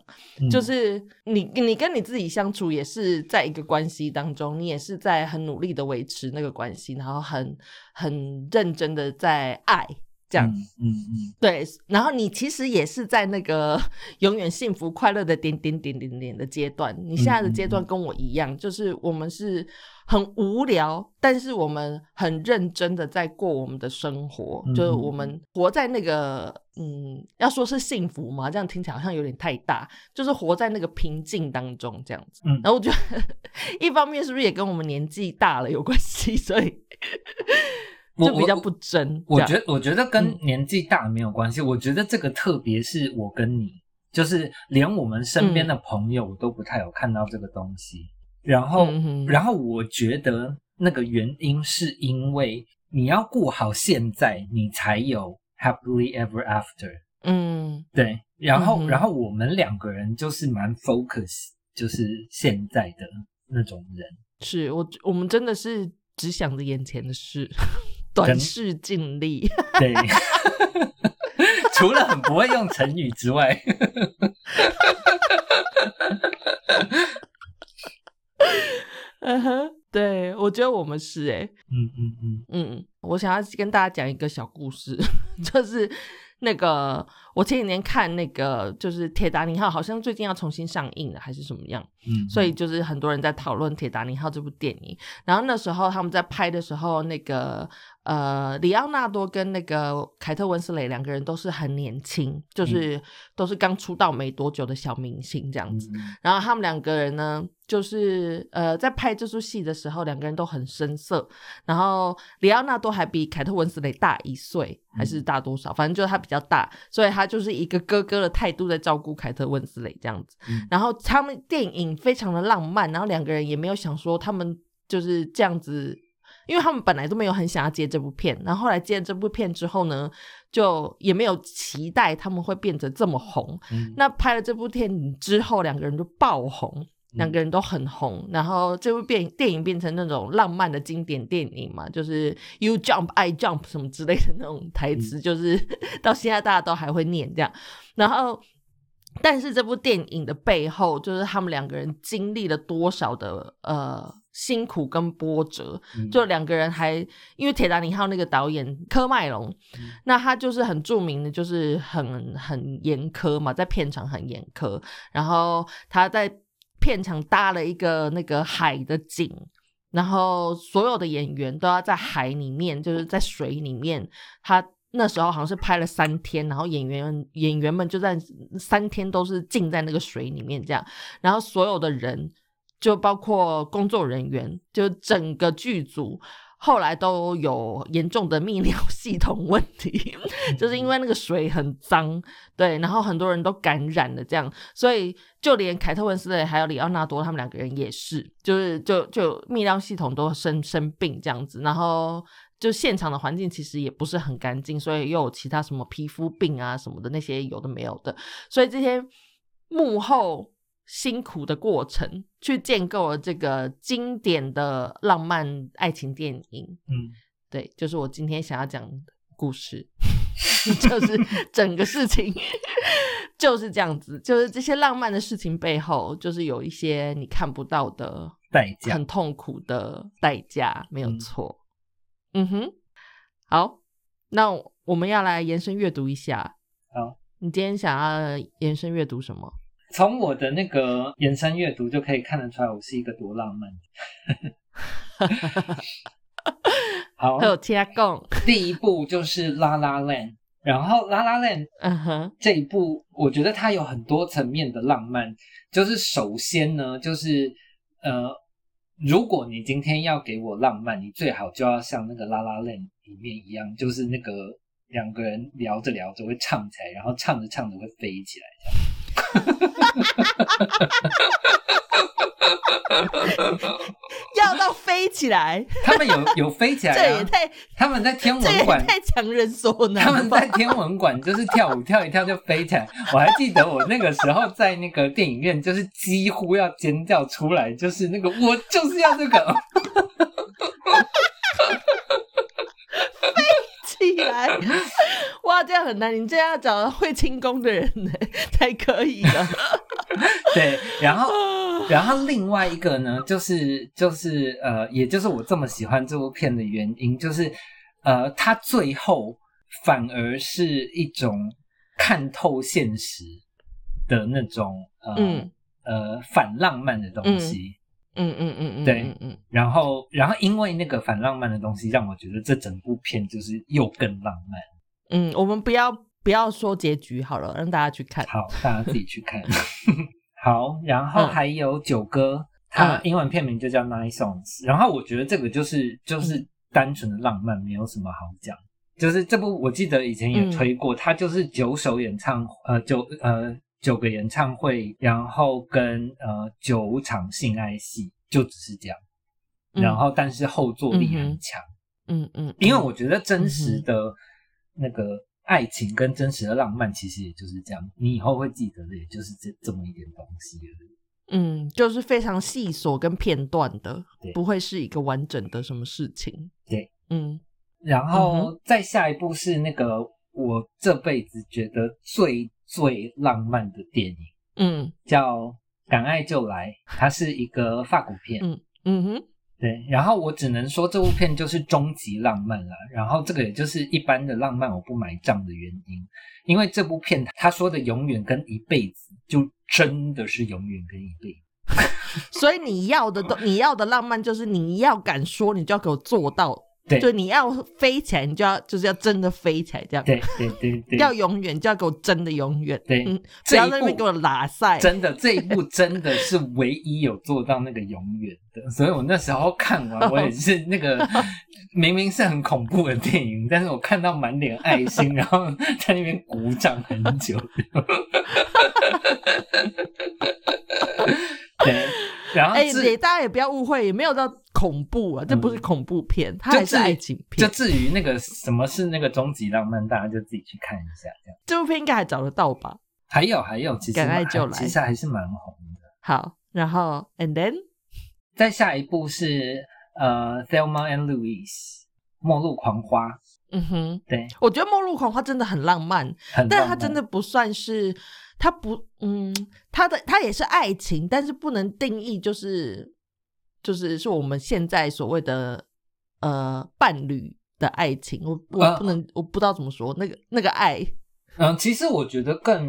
Speaker 1: 就是你你跟你自己相处，也是在一个关系当中，你也是在很努力的维持那个关系，然后很很认真的在爱。这样，嗯嗯，对，然后你其实也是在那个 永远幸福快乐的点点点点点的阶段，你现在的阶段跟我一样，就是我们是很无聊，但是我们很认真的在过我们的生活，就是我们活在那个，嗯，要说是幸福嘛？这样听起来好像有点太大，就是活在那个平静当中这样子。然后我觉得 一方面是不是也跟我们年纪大了有关系，所以。就比较不真，
Speaker 2: 我觉得我觉得跟年纪大没有关系。我觉得这个特别是我跟你，就是连我们身边的朋友都不太有看到这个东西。然后，然后我觉得那个原因是因为你要顾好现在，你才有 happily ever after。嗯，对。然后，然后我们两个人就是蛮 focus，就是现在的那种人。
Speaker 1: 是我，我们真的是只想着眼前的事。短视尽力，
Speaker 2: 对，除了很不会用成语之外，
Speaker 1: 嗯哼，对我觉得我们是哎，嗯嗯嗯。嗯，我想要跟大家讲一个小故事，就是。那个，我前几年看那个，就是《铁达尼号》，好像最近要重新上映了，还是什么样？嗯，所以就是很多人在讨论《铁达尼号》这部电影。然后那时候他们在拍的时候，那个呃，里奥纳多跟那个凯特温斯雷两个人都是很年轻，就是都是刚出道没多久的小明星这样子。然后他们两个人呢？就是呃，在拍这出戏的时候，两个人都很生涩。然后里奥纳多还比凯特温斯雷大一岁，还是大多少？反正就是他比较大，所以他就是一个哥哥的态度在照顾凯特温斯雷这样子。然后他们电影非常的浪漫，然后两个人也没有想说他们就是这样子，因为他们本来都没有很想要接这部片。然后后来接了这部片之后呢，就也没有期待他们会变得这么红。那拍了这部电影之后，两个人就爆红。两个人都很红，然后这部变电影变成那种浪漫的经典电影嘛，就是 You jump, I jump 什么之类的那种台词，就是 到现在大家都还会念这样。然后，但是这部电影的背后，就是他们两个人经历了多少的呃辛苦跟波折。就两个人还因为《铁达尼号》那个导演科麦隆，那他就是很著名的，就是很很严苛嘛，在片场很严苛，然后他在。片场搭了一个那个海的景，然后所有的演员都要在海里面，就是在水里面。他那时候好像是拍了三天，然后演员演员们就在三天都是浸在那个水里面这样。然后所有的人，就包括工作人员，就整个剧组。后来都有严重的泌尿系统问题，就是因为那个水很脏，对，然后很多人都感染了，这样，所以就连凯特温斯莱还有里奥纳多他们两个人也是，就是就就泌尿系统都生生病这样子，然后就现场的环境其实也不是很干净，所以又有其他什么皮肤病啊什么的那些有的没有的，所以这些幕后。辛苦的过程，去建构了这个经典的浪漫爱情电影。嗯，对，就是我今天想要讲的故事，就是整个事情 就是这样子，就是这些浪漫的事情背后，就是有一些你看不到的
Speaker 2: 代价，
Speaker 1: 很痛苦的代价，没有错。嗯哼，好，那我们要来延伸阅读一下。
Speaker 2: 好，
Speaker 1: 你今天想要延伸阅读什么？
Speaker 2: 从我的那个延伸阅读就可以看得出来，我是一个多浪漫。好，
Speaker 1: 还有加贡，
Speaker 2: 第一部就是《拉拉链》，然后《拉拉链》嗯哼，这一部我觉得它有很多层面的浪漫。就是首先呢，就是呃，如果你今天要给我浪漫，你最好就要像那个《拉拉链》里面一样，就是那个两个人聊着聊着会唱起来，然后唱着唱着会飞起来。哈哈哈哈哈！哈哈哈哈哈！
Speaker 1: 要到飞起来，
Speaker 2: 他们有有飞起来、啊，
Speaker 1: 这也太
Speaker 2: 他们在天文馆。
Speaker 1: 太强人所难
Speaker 2: 他们在天文馆就是跳舞跳一跳就飞起来，我还记得我那个时候在那个电影院，就是几乎要尖叫出来，就是那个我就是要这个，
Speaker 1: 起来，哇，这样很难，你这样要找会轻功的人呢才可以的。
Speaker 2: 对，然后 然后另外一个呢，就是就是呃，也就是我这么喜欢这部片的原因，就是呃，它最后反而是一种看透现实的那种呃、
Speaker 1: 嗯
Speaker 2: 呃反浪漫的东西。
Speaker 1: 嗯嗯嗯嗯，
Speaker 2: 对
Speaker 1: 嗯嗯
Speaker 2: 然后，然后因为那个反浪漫的东西，让我觉得这整部片就是又更浪漫。
Speaker 1: 嗯，我们不要不要说结局好了，让大家去看。
Speaker 2: 好，大家自己去看。好，然后
Speaker 1: 嗯
Speaker 2: 还有九歌，它
Speaker 1: 嗯
Speaker 2: 英文片名就叫 Nine Songs。然后我觉得这个就是就是
Speaker 1: 嗯
Speaker 2: 单纯的浪漫，没有什么好讲。就是这部我记得以前也
Speaker 1: 嗯
Speaker 2: 推过，它就是九首演唱呃九呃九个演唱会，然后跟呃九场性爱戏，就只是这样。
Speaker 1: 嗯
Speaker 2: 然后但是后坐力很强。
Speaker 1: 嗯嗯，
Speaker 2: 因为我觉得真实的那个爱情跟真实的浪漫，其实也就是这样。你以后会记得的，也就是这这么一点东西而已。
Speaker 1: 嗯，就是非常细琐跟片段的，不会是一个完整的什么事情。
Speaker 2: 对，
Speaker 1: 嗯
Speaker 2: 然
Speaker 1: 嗯
Speaker 2: 后再下一部是那个我这辈子觉得最最浪漫的电影，
Speaker 1: 嗯
Speaker 2: 叫《敢爱就来》，它是一个法国片。
Speaker 1: 嗯嗯哼，
Speaker 2: 对，然后我只能说这部片就是终极浪漫了。然后这个也就是一般的浪漫我不买账的原因，因为这部片他说的永远跟一辈子，就真的是永远跟一辈子。
Speaker 1: 所以你要的都你要的浪漫就是你要敢说，你就要给我做到。
Speaker 2: 对
Speaker 1: 就你要飞起来，你就要就是要真的飞起来，这样。
Speaker 2: 对对对对，
Speaker 1: 要永远就要给我真的永远。
Speaker 2: 对
Speaker 1: 嗯，不
Speaker 2: 这一部
Speaker 1: 要在那边给我拉塞。
Speaker 2: 真的这一部真的是唯一有做到那个永远的，所以我那时候看完，我也是那个明明是很恐怖的电影，但是我看到满脸爱心，然后在那边鼓掌很久。对，然后
Speaker 1: 哎、大家也不要误会，也没有到恐怖啊，这不是恐怖片，它还是爱情片。
Speaker 2: 就至于那个什么是那个终极浪漫，大家就自己去看一下。这样
Speaker 1: 这部片应该还找得到吧？
Speaker 2: 还有还有，其实
Speaker 1: 敢爱就来
Speaker 2: 其实还是蛮红的。
Speaker 1: 好，然后 and then
Speaker 2: 再下一部是呃《Thelma and Louise》末路狂花，
Speaker 1: 嗯哼，
Speaker 2: 对，
Speaker 1: 我觉得《末路狂花》真的很浪漫，
Speaker 2: 很浪漫
Speaker 1: 但它真的不算是，它不，嗯，它的它也是爱情，但是不能定义就是就是是我们现在所谓的呃伴侣的爱情，我我
Speaker 2: 呃
Speaker 1: 不能、我不知道怎么说那个那个爱，
Speaker 2: 嗯，其实我觉得更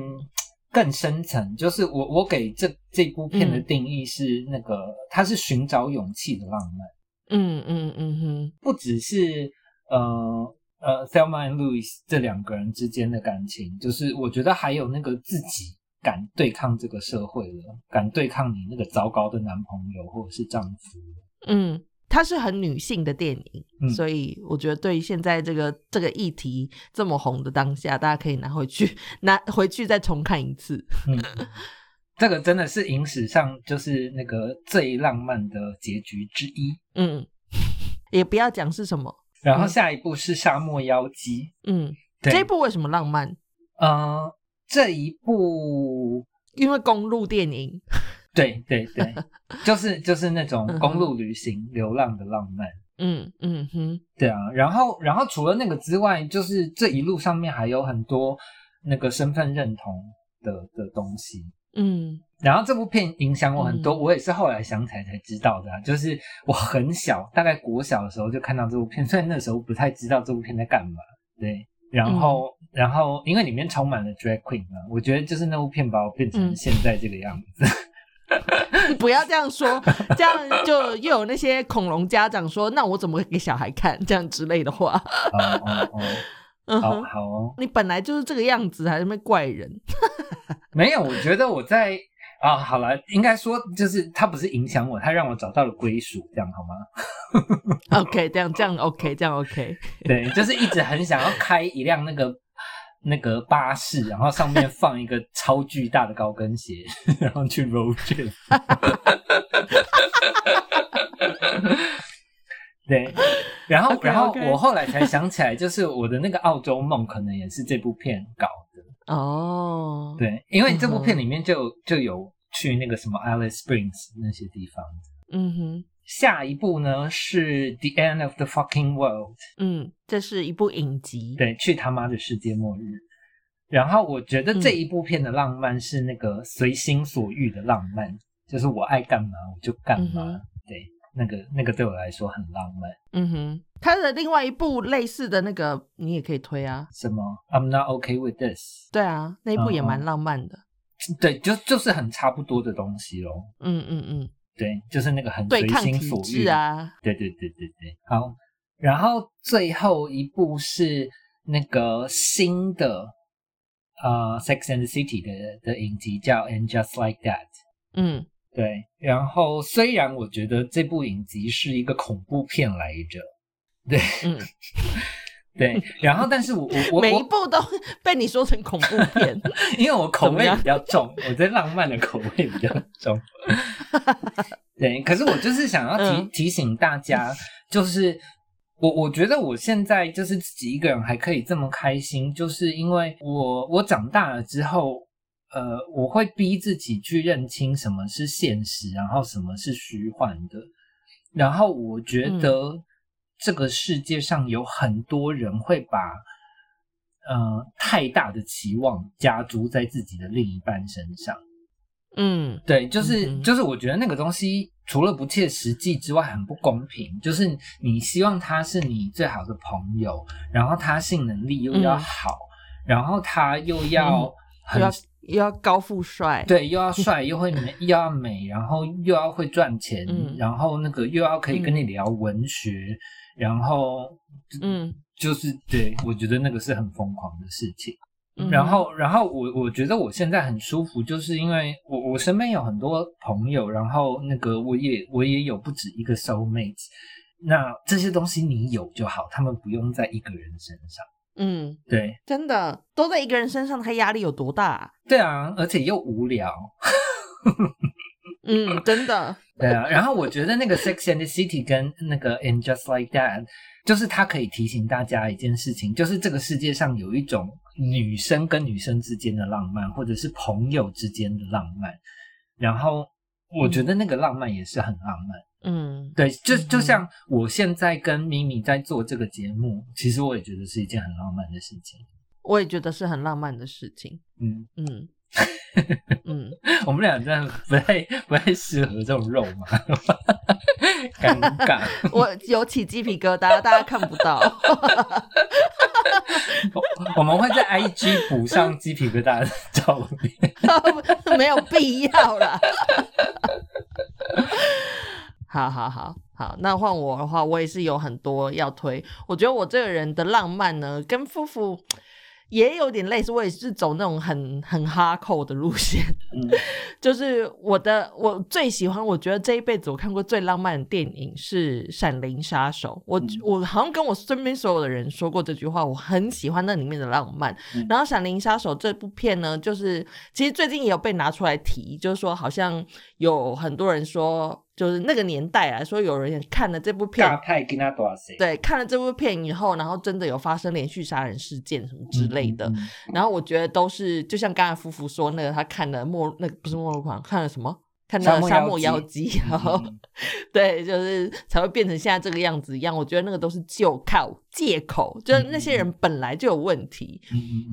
Speaker 2: 更深层，就是我我给这这部片的
Speaker 1: 嗯。
Speaker 2: 定义是那个，它是寻找勇气的浪漫，
Speaker 1: 嗯嗯嗯哼，
Speaker 2: 不只是呃呃 Thelma and Louise 这两个人之间的感情，就是我觉得还有那个自己敢对抗这个社会了，敢对抗你那个糟糕的男朋友或者是丈夫。
Speaker 1: 嗯，它是很女性的电影，
Speaker 2: 嗯
Speaker 1: 所以我觉得对于现在这个这个议题这么红的当下，大家可以拿回去 拿回去再重看一次。
Speaker 2: 嗯，这个真的是影史上就是那个最浪漫的结局之一。
Speaker 1: 嗯，也不要讲是什么，
Speaker 2: 然后
Speaker 1: 嗯
Speaker 2: 下一部是《沙漠妖姬》，
Speaker 1: 嗯，
Speaker 2: 对
Speaker 1: 这一部为什么浪漫？
Speaker 2: 呃，这一部，
Speaker 1: 因为公路电影，
Speaker 2: 对对对，就是就是那种公路旅行、流浪的浪漫。
Speaker 1: 嗯嗯哼，
Speaker 2: 对啊，然后然后除了那个之外，就是这一路上面还有很多那个身份认同的的东西。
Speaker 1: 嗯
Speaker 2: 然后这部片影响我很多，
Speaker 1: 嗯
Speaker 2: 我也是后来想起来才知道的、啊。就是我很小，大概国小的时候就看到这部片，虽然那时候不太知道这部片在干嘛。对，然后、
Speaker 1: 嗯
Speaker 2: 然后因为里面充满了 drag queen 嘛，我觉得就是那部片把我变成
Speaker 1: 嗯
Speaker 2: 现在这个样子。
Speaker 1: 不要这样说，这样就又有那些恐龙家长说，那我怎么会给小孩看这样之类的话。
Speaker 2: 哦哦哦，好
Speaker 1: 嗯哼，
Speaker 2: 好哦，
Speaker 1: 你本来就是这个样子，还是没怪人。
Speaker 2: 没有，我觉得我在啊，好了，应该说就是他不是影响我，他让我找到了归属，这样好吗？
Speaker 1: OK，这样这样 OK，这样 OK。
Speaker 2: 对，就是一直很想要开一辆那个那个巴士，然后上面放一个超巨大的高跟鞋，然后去 road trip。对，然后然后我后来才想起来，就是我的那个澳洲梦可能也是这部片搞的。
Speaker 1: 哦，，
Speaker 2: 对，因为这部片里面就有就有去那个什么 Alice Springs 那些地方。
Speaker 1: 嗯哼，
Speaker 2: 下一部呢是 The End of the Fucking World，
Speaker 1: 嗯，这是一部影集，，
Speaker 2: 对，去他妈的世界末日。然后我觉得这一部片的浪漫是那个随心所欲的浪漫，就是我爱干嘛我就干嘛。对，那个那个对我来说很浪漫。
Speaker 1: 嗯哼，他的另外一部类似的那个，你也可以推啊，
Speaker 2: 什么 I'm not okay with this？
Speaker 1: 对啊，那一部也蛮浪漫的，
Speaker 2: 对，就就是很差不多的东西咯。
Speaker 1: 嗯嗯嗯，
Speaker 2: 对，就是那个很随心所欲。
Speaker 1: 啊，
Speaker 2: 对对对对对，好。然后最后一部是那个新的呃《Sex and the City 的》的影集叫《And Just Like That》。
Speaker 1: 嗯
Speaker 2: 对，然后虽然我觉得这部影集是一个恐怖片来着，对
Speaker 1: 嗯，
Speaker 2: 对，然后但是我我我
Speaker 1: 每一，部都 被你说成恐怖片，
Speaker 2: 因为我口味比较重，我对浪漫的口味比较重。对，可是我就是想要提、
Speaker 1: 嗯
Speaker 2: 提醒大家，就是我我觉得我现在就是自己一个人还可以这么开心，就是因为我我长大了之后，呃，我会逼自己去认清什么是现实，然后什么是虚幻的，然后我觉得这个世界上有很多人会把。呃，太大的期望加诸在自己的另一半身上，
Speaker 1: 嗯
Speaker 2: 对，就是、
Speaker 1: 嗯
Speaker 2: 就是，我觉得那个东西除了不切实际之外，很不公平。就是你希望他是你最好的朋友，然后他性能力又要
Speaker 1: 嗯
Speaker 2: 好，然后他又要很、
Speaker 1: 又要高富帅，，
Speaker 2: 对，又要帅，又会美，又要美，然后又要会赚钱，
Speaker 1: 嗯。
Speaker 2: 然后那个又要可以跟你聊文学，然后
Speaker 1: 嗯。
Speaker 2: 就是对我觉得那个是很疯狂的事情。
Speaker 1: 嗯。
Speaker 2: 然后，然后我我觉得我现在很舒服，就是因为我我身边有很多朋友，然后那个我也我也有不止一个 soul mate，那这些东西你有就好，他们不用在一个人身上。
Speaker 1: 嗯，
Speaker 2: 对
Speaker 1: 真的都在一个人身上，他压力有多大啊？
Speaker 2: 对啊，而且又无聊。
Speaker 1: 嗯，真的，
Speaker 2: 对啊，然后我觉得那个 Sex and the City 跟那个 And Just Like That，就是它可以提醒大家一件事情，就是这个世界上有一种女生跟女生之间的浪漫，或者是朋友之间的浪漫。然后我觉得那个浪漫也是很浪漫。
Speaker 1: 嗯
Speaker 2: 对，就
Speaker 1: 嗯
Speaker 2: 就像我现在跟咪咪在做这个节目，其实我也觉得是一件很浪漫的事情。
Speaker 1: 我也觉得是很浪漫的事情。
Speaker 2: 嗯，
Speaker 1: 嗯 嗯，
Speaker 2: 我们俩真的不太不太适合这种肉麻，尴尬。
Speaker 1: 我有起鸡皮疙瘩，大家看不到。
Speaker 2: 我们会在 IG 补上鸡皮疙瘩的照片。
Speaker 1: 没有必要啦。好好好好，那换我的话，我也是有很多要推。我觉得我这个人的浪漫呢，跟夫妇也有点类似，我也是走那种很很哈扣的路线。
Speaker 2: 嗯
Speaker 1: 就是我的我最喜欢，我觉得这一辈子我看过最浪漫的电影是《闪灵杀手》。我、
Speaker 2: 嗯
Speaker 1: 我好像跟我身边所有的人说过这句话，我很喜欢那里面的浪漫。
Speaker 2: 嗯
Speaker 1: 然后《闪灵杀手》这部片呢，就是其实最近也有被拿出来提，就是说好像有很多人说，就是那个年代来说，有人看了这部片？对，看了这部片以后，然后真的有发生连续杀人事件什么之类的。
Speaker 2: 嗯嗯
Speaker 1: 然后我觉得都是，就像刚才夫妇说那个，他看了末那个不是末路狂，看了什么？看到沙漠
Speaker 2: 妖
Speaker 1: 妖姬，然后、
Speaker 2: 嗯
Speaker 1: 对，就是才会变成现在这个样子一样。我觉得那个都是就靠借口，就是那些人本来就有问题，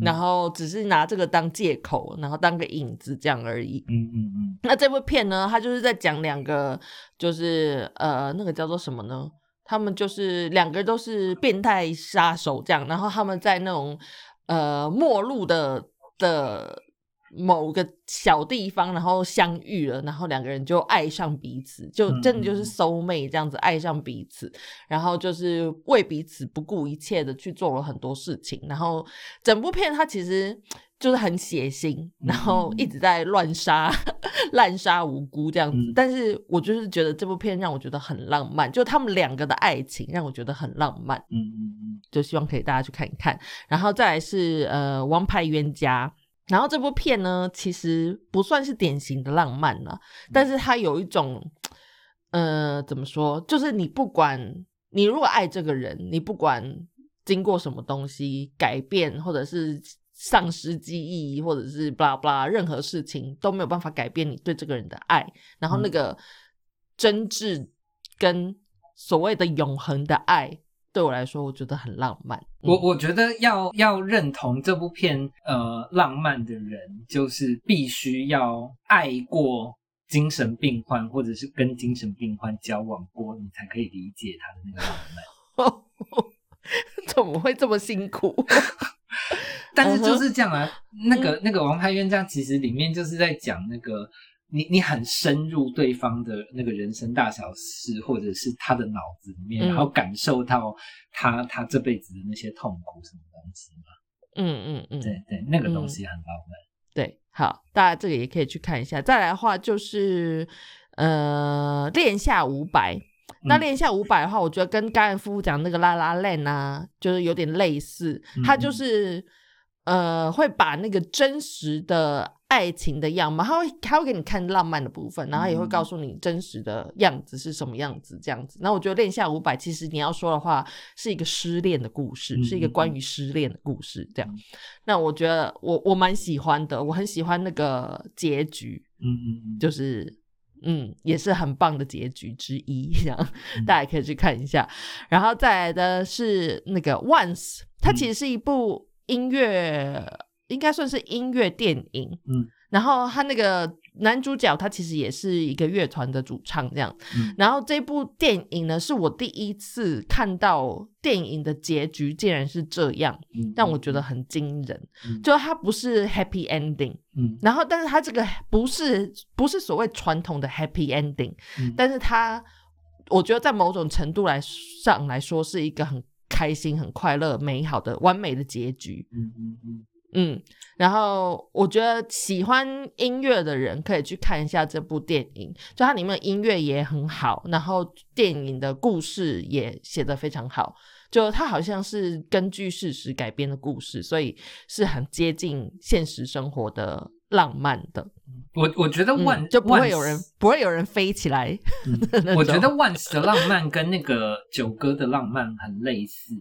Speaker 1: 然后只是拿这个当借口，然后当个引子这样而已。
Speaker 2: 嗯嗯嗯
Speaker 1: 那这部片呢，它就是在讲两个，就是呃，那个叫做什么呢？他们就是两个都是变态杀手这样，然后他们在那种呃末路的的某个小地方，然后相遇了，然后两个人就爱上彼此，就
Speaker 2: 嗯
Speaker 1: 真的就是
Speaker 2: 嗯
Speaker 1: 收妹这样子爱上彼此，然后就是为彼此不顾一切的去做了很多事情，然后整部片它其实就是很血腥，然后一直在乱杀、滥杀无辜这样子。
Speaker 2: 嗯
Speaker 1: 但是我就是觉得这部片让我觉得很浪漫，就他们两个的爱情让我觉得很浪漫，
Speaker 2: 嗯嗯
Speaker 1: 就希望可以大家去看一看。然后再来是呃《王牌冤家》。然后这部片呢，其实不算是典型的浪漫了，但是它有一种呃，怎么说？就是你不管你如果爱这个人，你不管经过什么东西改变，或者是丧失记忆，或者是 blah blah，任何事情都没有办法改变你对这个人的爱。然后那个真挚跟所谓的永恒的爱，对我来说，我觉得很浪漫。
Speaker 2: 我我觉得要要认同这部片呃浪漫的人，就是必须要爱过精神病患，或者是跟精神病患交往过，你才可以理解他的那个浪漫。
Speaker 1: 怎么会这么辛苦？
Speaker 2: 但是就是这样啊。那个那个《王牌冤家》其实里面就是在讲那个你你很深入对方的那个人生大小事，或者是他的脑子里面，然后感受到他他这辈子的那些痛苦什么东西嘛。
Speaker 1: 嗯嗯嗯，
Speaker 2: 对对，那个东西很浪漫。
Speaker 1: 对，好，大家这个也可以去看一下。再来的话就是呃，《恋下五百》。那《练下五百》的话，我觉得跟刚才夫妇讲那个《拉拉链》啊，就是有点类似。他就是呃，会把那个真实的爱情的样貌，他会他会给你看浪漫的部分，然后也会告诉你真实的样子是什么样子这样子。那我觉得《恋下五百》其实你要说的话，是一个失恋的故事，是一个关于失恋的故事。这样，那我觉得我我蛮喜欢的，我很喜欢那个结局。
Speaker 2: 嗯嗯，
Speaker 1: 就是。嗯，也是很棒的结局之一，这样大家可以去看一下。然后再来的是那个《Once》，它其实是一部音乐，应该算是音乐电影。
Speaker 2: 嗯，
Speaker 1: 然后他那个。男主角他其实也是一个乐团的主唱，这样。然后这部电影呢，是我第一次看到电影的结局竟然是这样，让我觉得很惊人。就它不是 happy ending，
Speaker 2: 嗯，
Speaker 1: 然后但是它这个不是不是所谓传统的 happy ending，但是它我觉得在某种程度来上来说是一个很开心、很快乐、美好的完美的结局。
Speaker 2: 嗯嗯嗯。
Speaker 1: 嗯，然后我觉得喜欢音乐的人可以去看一下这部电影，就它里面的音乐也很好，然后电影的故事也写得非常好，就它好像是根据事实改编的故事，所以是很接近现实生活的浪漫的。
Speaker 2: 我我觉得万
Speaker 1: 就不会有人不会有人飞起来。
Speaker 2: 我觉得万斯的浪漫跟那个九哥的浪漫很类似。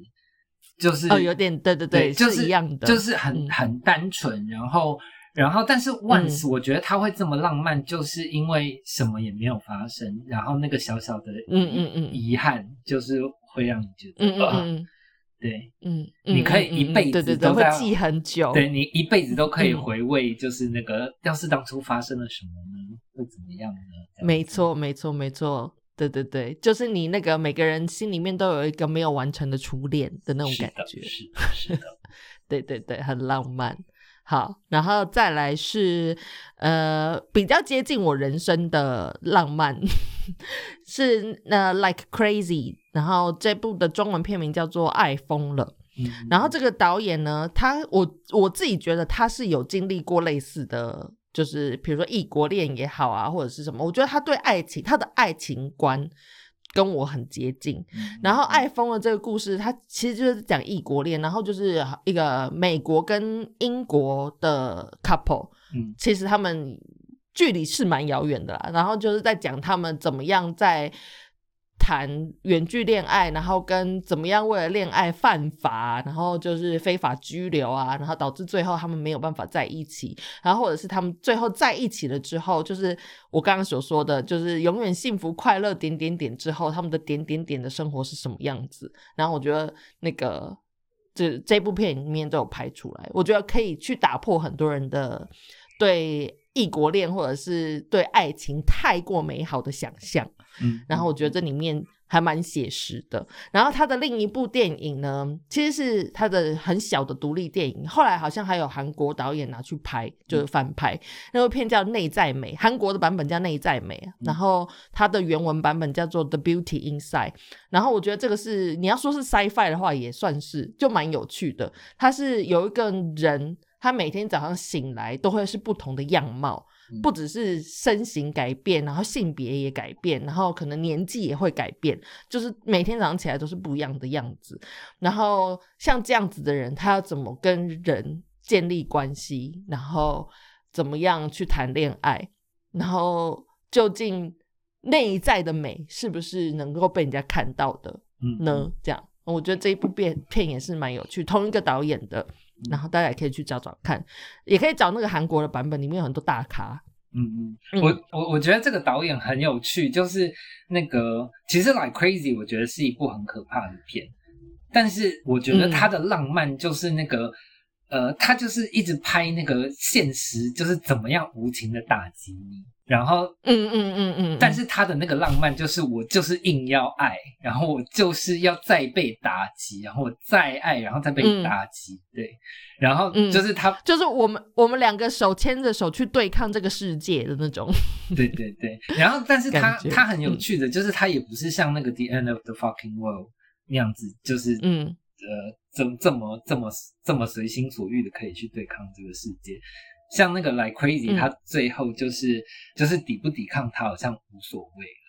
Speaker 2: 就是
Speaker 1: 哦，有点对对对，
Speaker 2: 就是
Speaker 1: 一样的，
Speaker 2: 就是很很单纯，然后然后，但是 once 我觉得他会这么浪漫，就是因为什么也没有发生，然后那个小小的
Speaker 1: 嗯嗯嗯。
Speaker 2: 遗憾，就是会让你觉得
Speaker 1: 嗯嗯嗯，
Speaker 2: 对，
Speaker 1: 嗯，
Speaker 2: 你可以一辈子都
Speaker 1: 会记很久，
Speaker 2: 对你一辈子都可以回味，就是那个要是当初发生了什么呢，会怎么样呢？
Speaker 1: 没错，没错，没错。对对对，就是你那个每个人心里面都有一个没有完成的初恋的那种感觉，
Speaker 2: 是是的，
Speaker 1: 对对对，很浪漫。好，然后再来是呃比较接近我人生的浪漫，是呃 Like Crazy，然后这部的中文片名叫做《爱疯了》，然后这个导演呢，他我我自己觉得他是有经历过类似的。就是比如说异国恋也好啊，或者是什么，我觉得他对爱情，他的爱情观跟我很接近。然后《爱疯了》这个故事，它其实就是讲异国恋，然后就是一个美国跟英国的 couple，
Speaker 2: 嗯，
Speaker 1: 其实他们距离是蛮遥远的啦。然后就是在讲他们怎么样在。谈远距恋爱，然后跟怎么样为了恋爱犯法，然后就是非法拘留啊，然后导致最后他们没有办法在一起，然后或者是他们最后在一起了之后，就是我刚刚所说的，就是永远幸福快乐点点点之后，他们的点点点的生活是什么样子？然后我觉得那个这这部片里面都有拍出来，我觉得可以去打破很多人的对异国恋或者是对爱情太过美好的想象。
Speaker 2: 嗯，
Speaker 1: 然后我觉得这里面还蛮写实的。然后他的另一部电影呢，其实是他的很小的独立电影，后来好像还有韩国导演拿去拍，就是翻拍那部片叫《内在美》，韩国的版本叫《内在美》，然后它的原文版本叫做《The Beauty Inside》。然后我觉得这个是你要说是 sci-fi 的话，也算是就蛮有趣的。它是有一个人，他每天早上醒来都会是不同的样貌。不只是身形改变，然后性别也改变，然后可能年纪也会改变，就是每天早上起来都是不一样的样子。然后像这样子的人，他要怎么跟人建立关系？然后怎么样去谈恋爱？然后究竟内在的美是不是能够被人家看到的
Speaker 2: 嗯
Speaker 1: 呢？这样，我觉得这一部片片也是蛮有趣，同一个导演的，然后大家也可以去找找看，也可以找那个韩国的版本，里面有很多大咖。
Speaker 2: 嗯嗯，
Speaker 1: 嗯。
Speaker 2: 我我我觉得这个导演很有趣，就是那个其实《Like Crazy》我觉得是一部很可怕的片，但是我觉得他的浪漫就是那个、呃，他就是一直拍那个现实，就是怎么样无情的打击你，然后
Speaker 1: 嗯嗯嗯嗯，
Speaker 2: 但是他的那个浪漫就是我就是硬要爱，然后我就是要再被打击，然后我再爱，然后再被
Speaker 1: 嗯。
Speaker 2: 打击，对，然后
Speaker 1: 嗯。
Speaker 2: 就是他
Speaker 1: 就是我们我们两个手牵着手去对抗这个世界的那种。
Speaker 2: 对对对，然后但是他他很有
Speaker 1: 嗯。
Speaker 2: 趣的，就是他也不是像那个《The End of the Fucking World》那样子，就是
Speaker 1: 嗯。
Speaker 2: 呃这这么这么这么随心所欲的可以去对抗这个世界。像那个《Like Crazy》，
Speaker 1: 嗯
Speaker 2: 他最后就是就是抵不抵抗他好像无所谓了，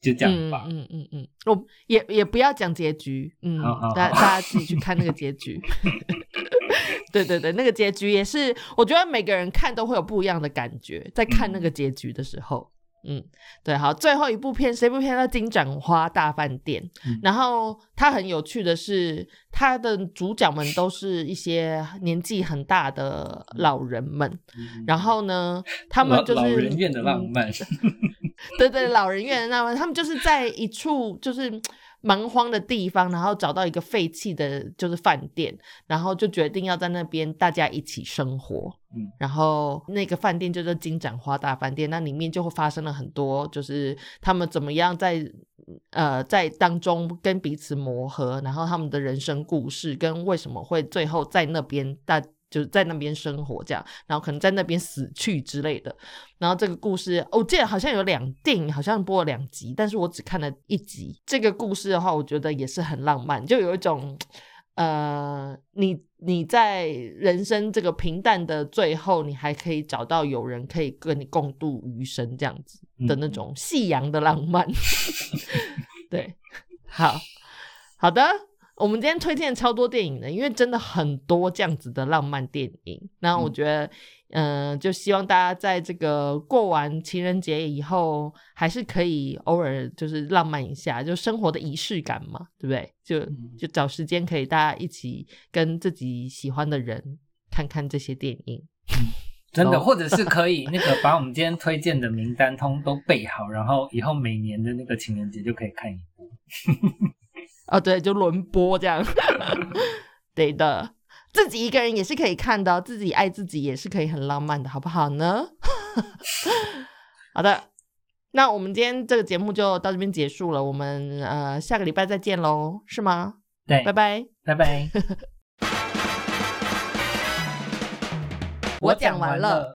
Speaker 2: 就这样吧。
Speaker 1: 嗯嗯嗯嗯，我也也不要讲结局，嗯
Speaker 2: 好好，好
Speaker 1: 大大家自己去看那个结局。对对对，那个结局也是，我觉得每个人看都会有不一样的感觉，在看那个结局的时候。嗯，对，好，最后一部片是一部片叫《金盏花大饭店》，
Speaker 2: 嗯。
Speaker 1: 然后它很有趣的是，它的主角们都是一些年纪很大的老人们，
Speaker 2: 嗯
Speaker 1: 然后呢，他们就是
Speaker 2: 老人院的浪
Speaker 1: 嗯
Speaker 2: 漫，
Speaker 1: 对对，老人院的浪漫，他们就是在一处就是蛮荒的地方，然后找到一个废弃的，就是饭店，然后就决定要在那边大家一起生活。
Speaker 2: 嗯，
Speaker 1: 然后那个饭店就叫金盏花大饭店，那里面就会发生了很多，就是他们怎么样在呃在当中跟彼此磨合，然后他们的人生故事跟为什么会最后在那边大。就是在那边生活这样，然后可能在那边死去之类的。然后这个故事，我记得好像有两电影，好像播了两集，但是我只看了一集。这个故事的话，我觉得也是很浪漫，就有一种呃，你你在人生这个平淡的最后，你还可以找到有人可以跟你共度余生这样子的那种夕阳的浪漫。对，好好的。我们今天推荐超多电影的，因为真的很多这样子的浪漫电影。那我觉得，嗯、就希望大家在这个过完情人节以后，还是可以偶尔就是浪漫一下，就生活的仪式感嘛，对不对？就就找时间可以大家一起跟自己喜欢的人看看这些电影。
Speaker 2: 真的，
Speaker 1: 哦
Speaker 2: 或者是可以那个把我们今天推荐的名单通都备好，然后以后每年的那个情人节就可以看一部。
Speaker 1: 哦，对，就轮播这样，对的。自己一个人也是可以看的哦，自己爱自己也是可以很浪漫的，好不好呢？好的，那我们今天这个节目就到这边结束了，我们呃下个礼拜再见喽，是吗？
Speaker 2: 对，
Speaker 1: 拜拜。
Speaker 2: 拜拜。
Speaker 1: 我讲完了。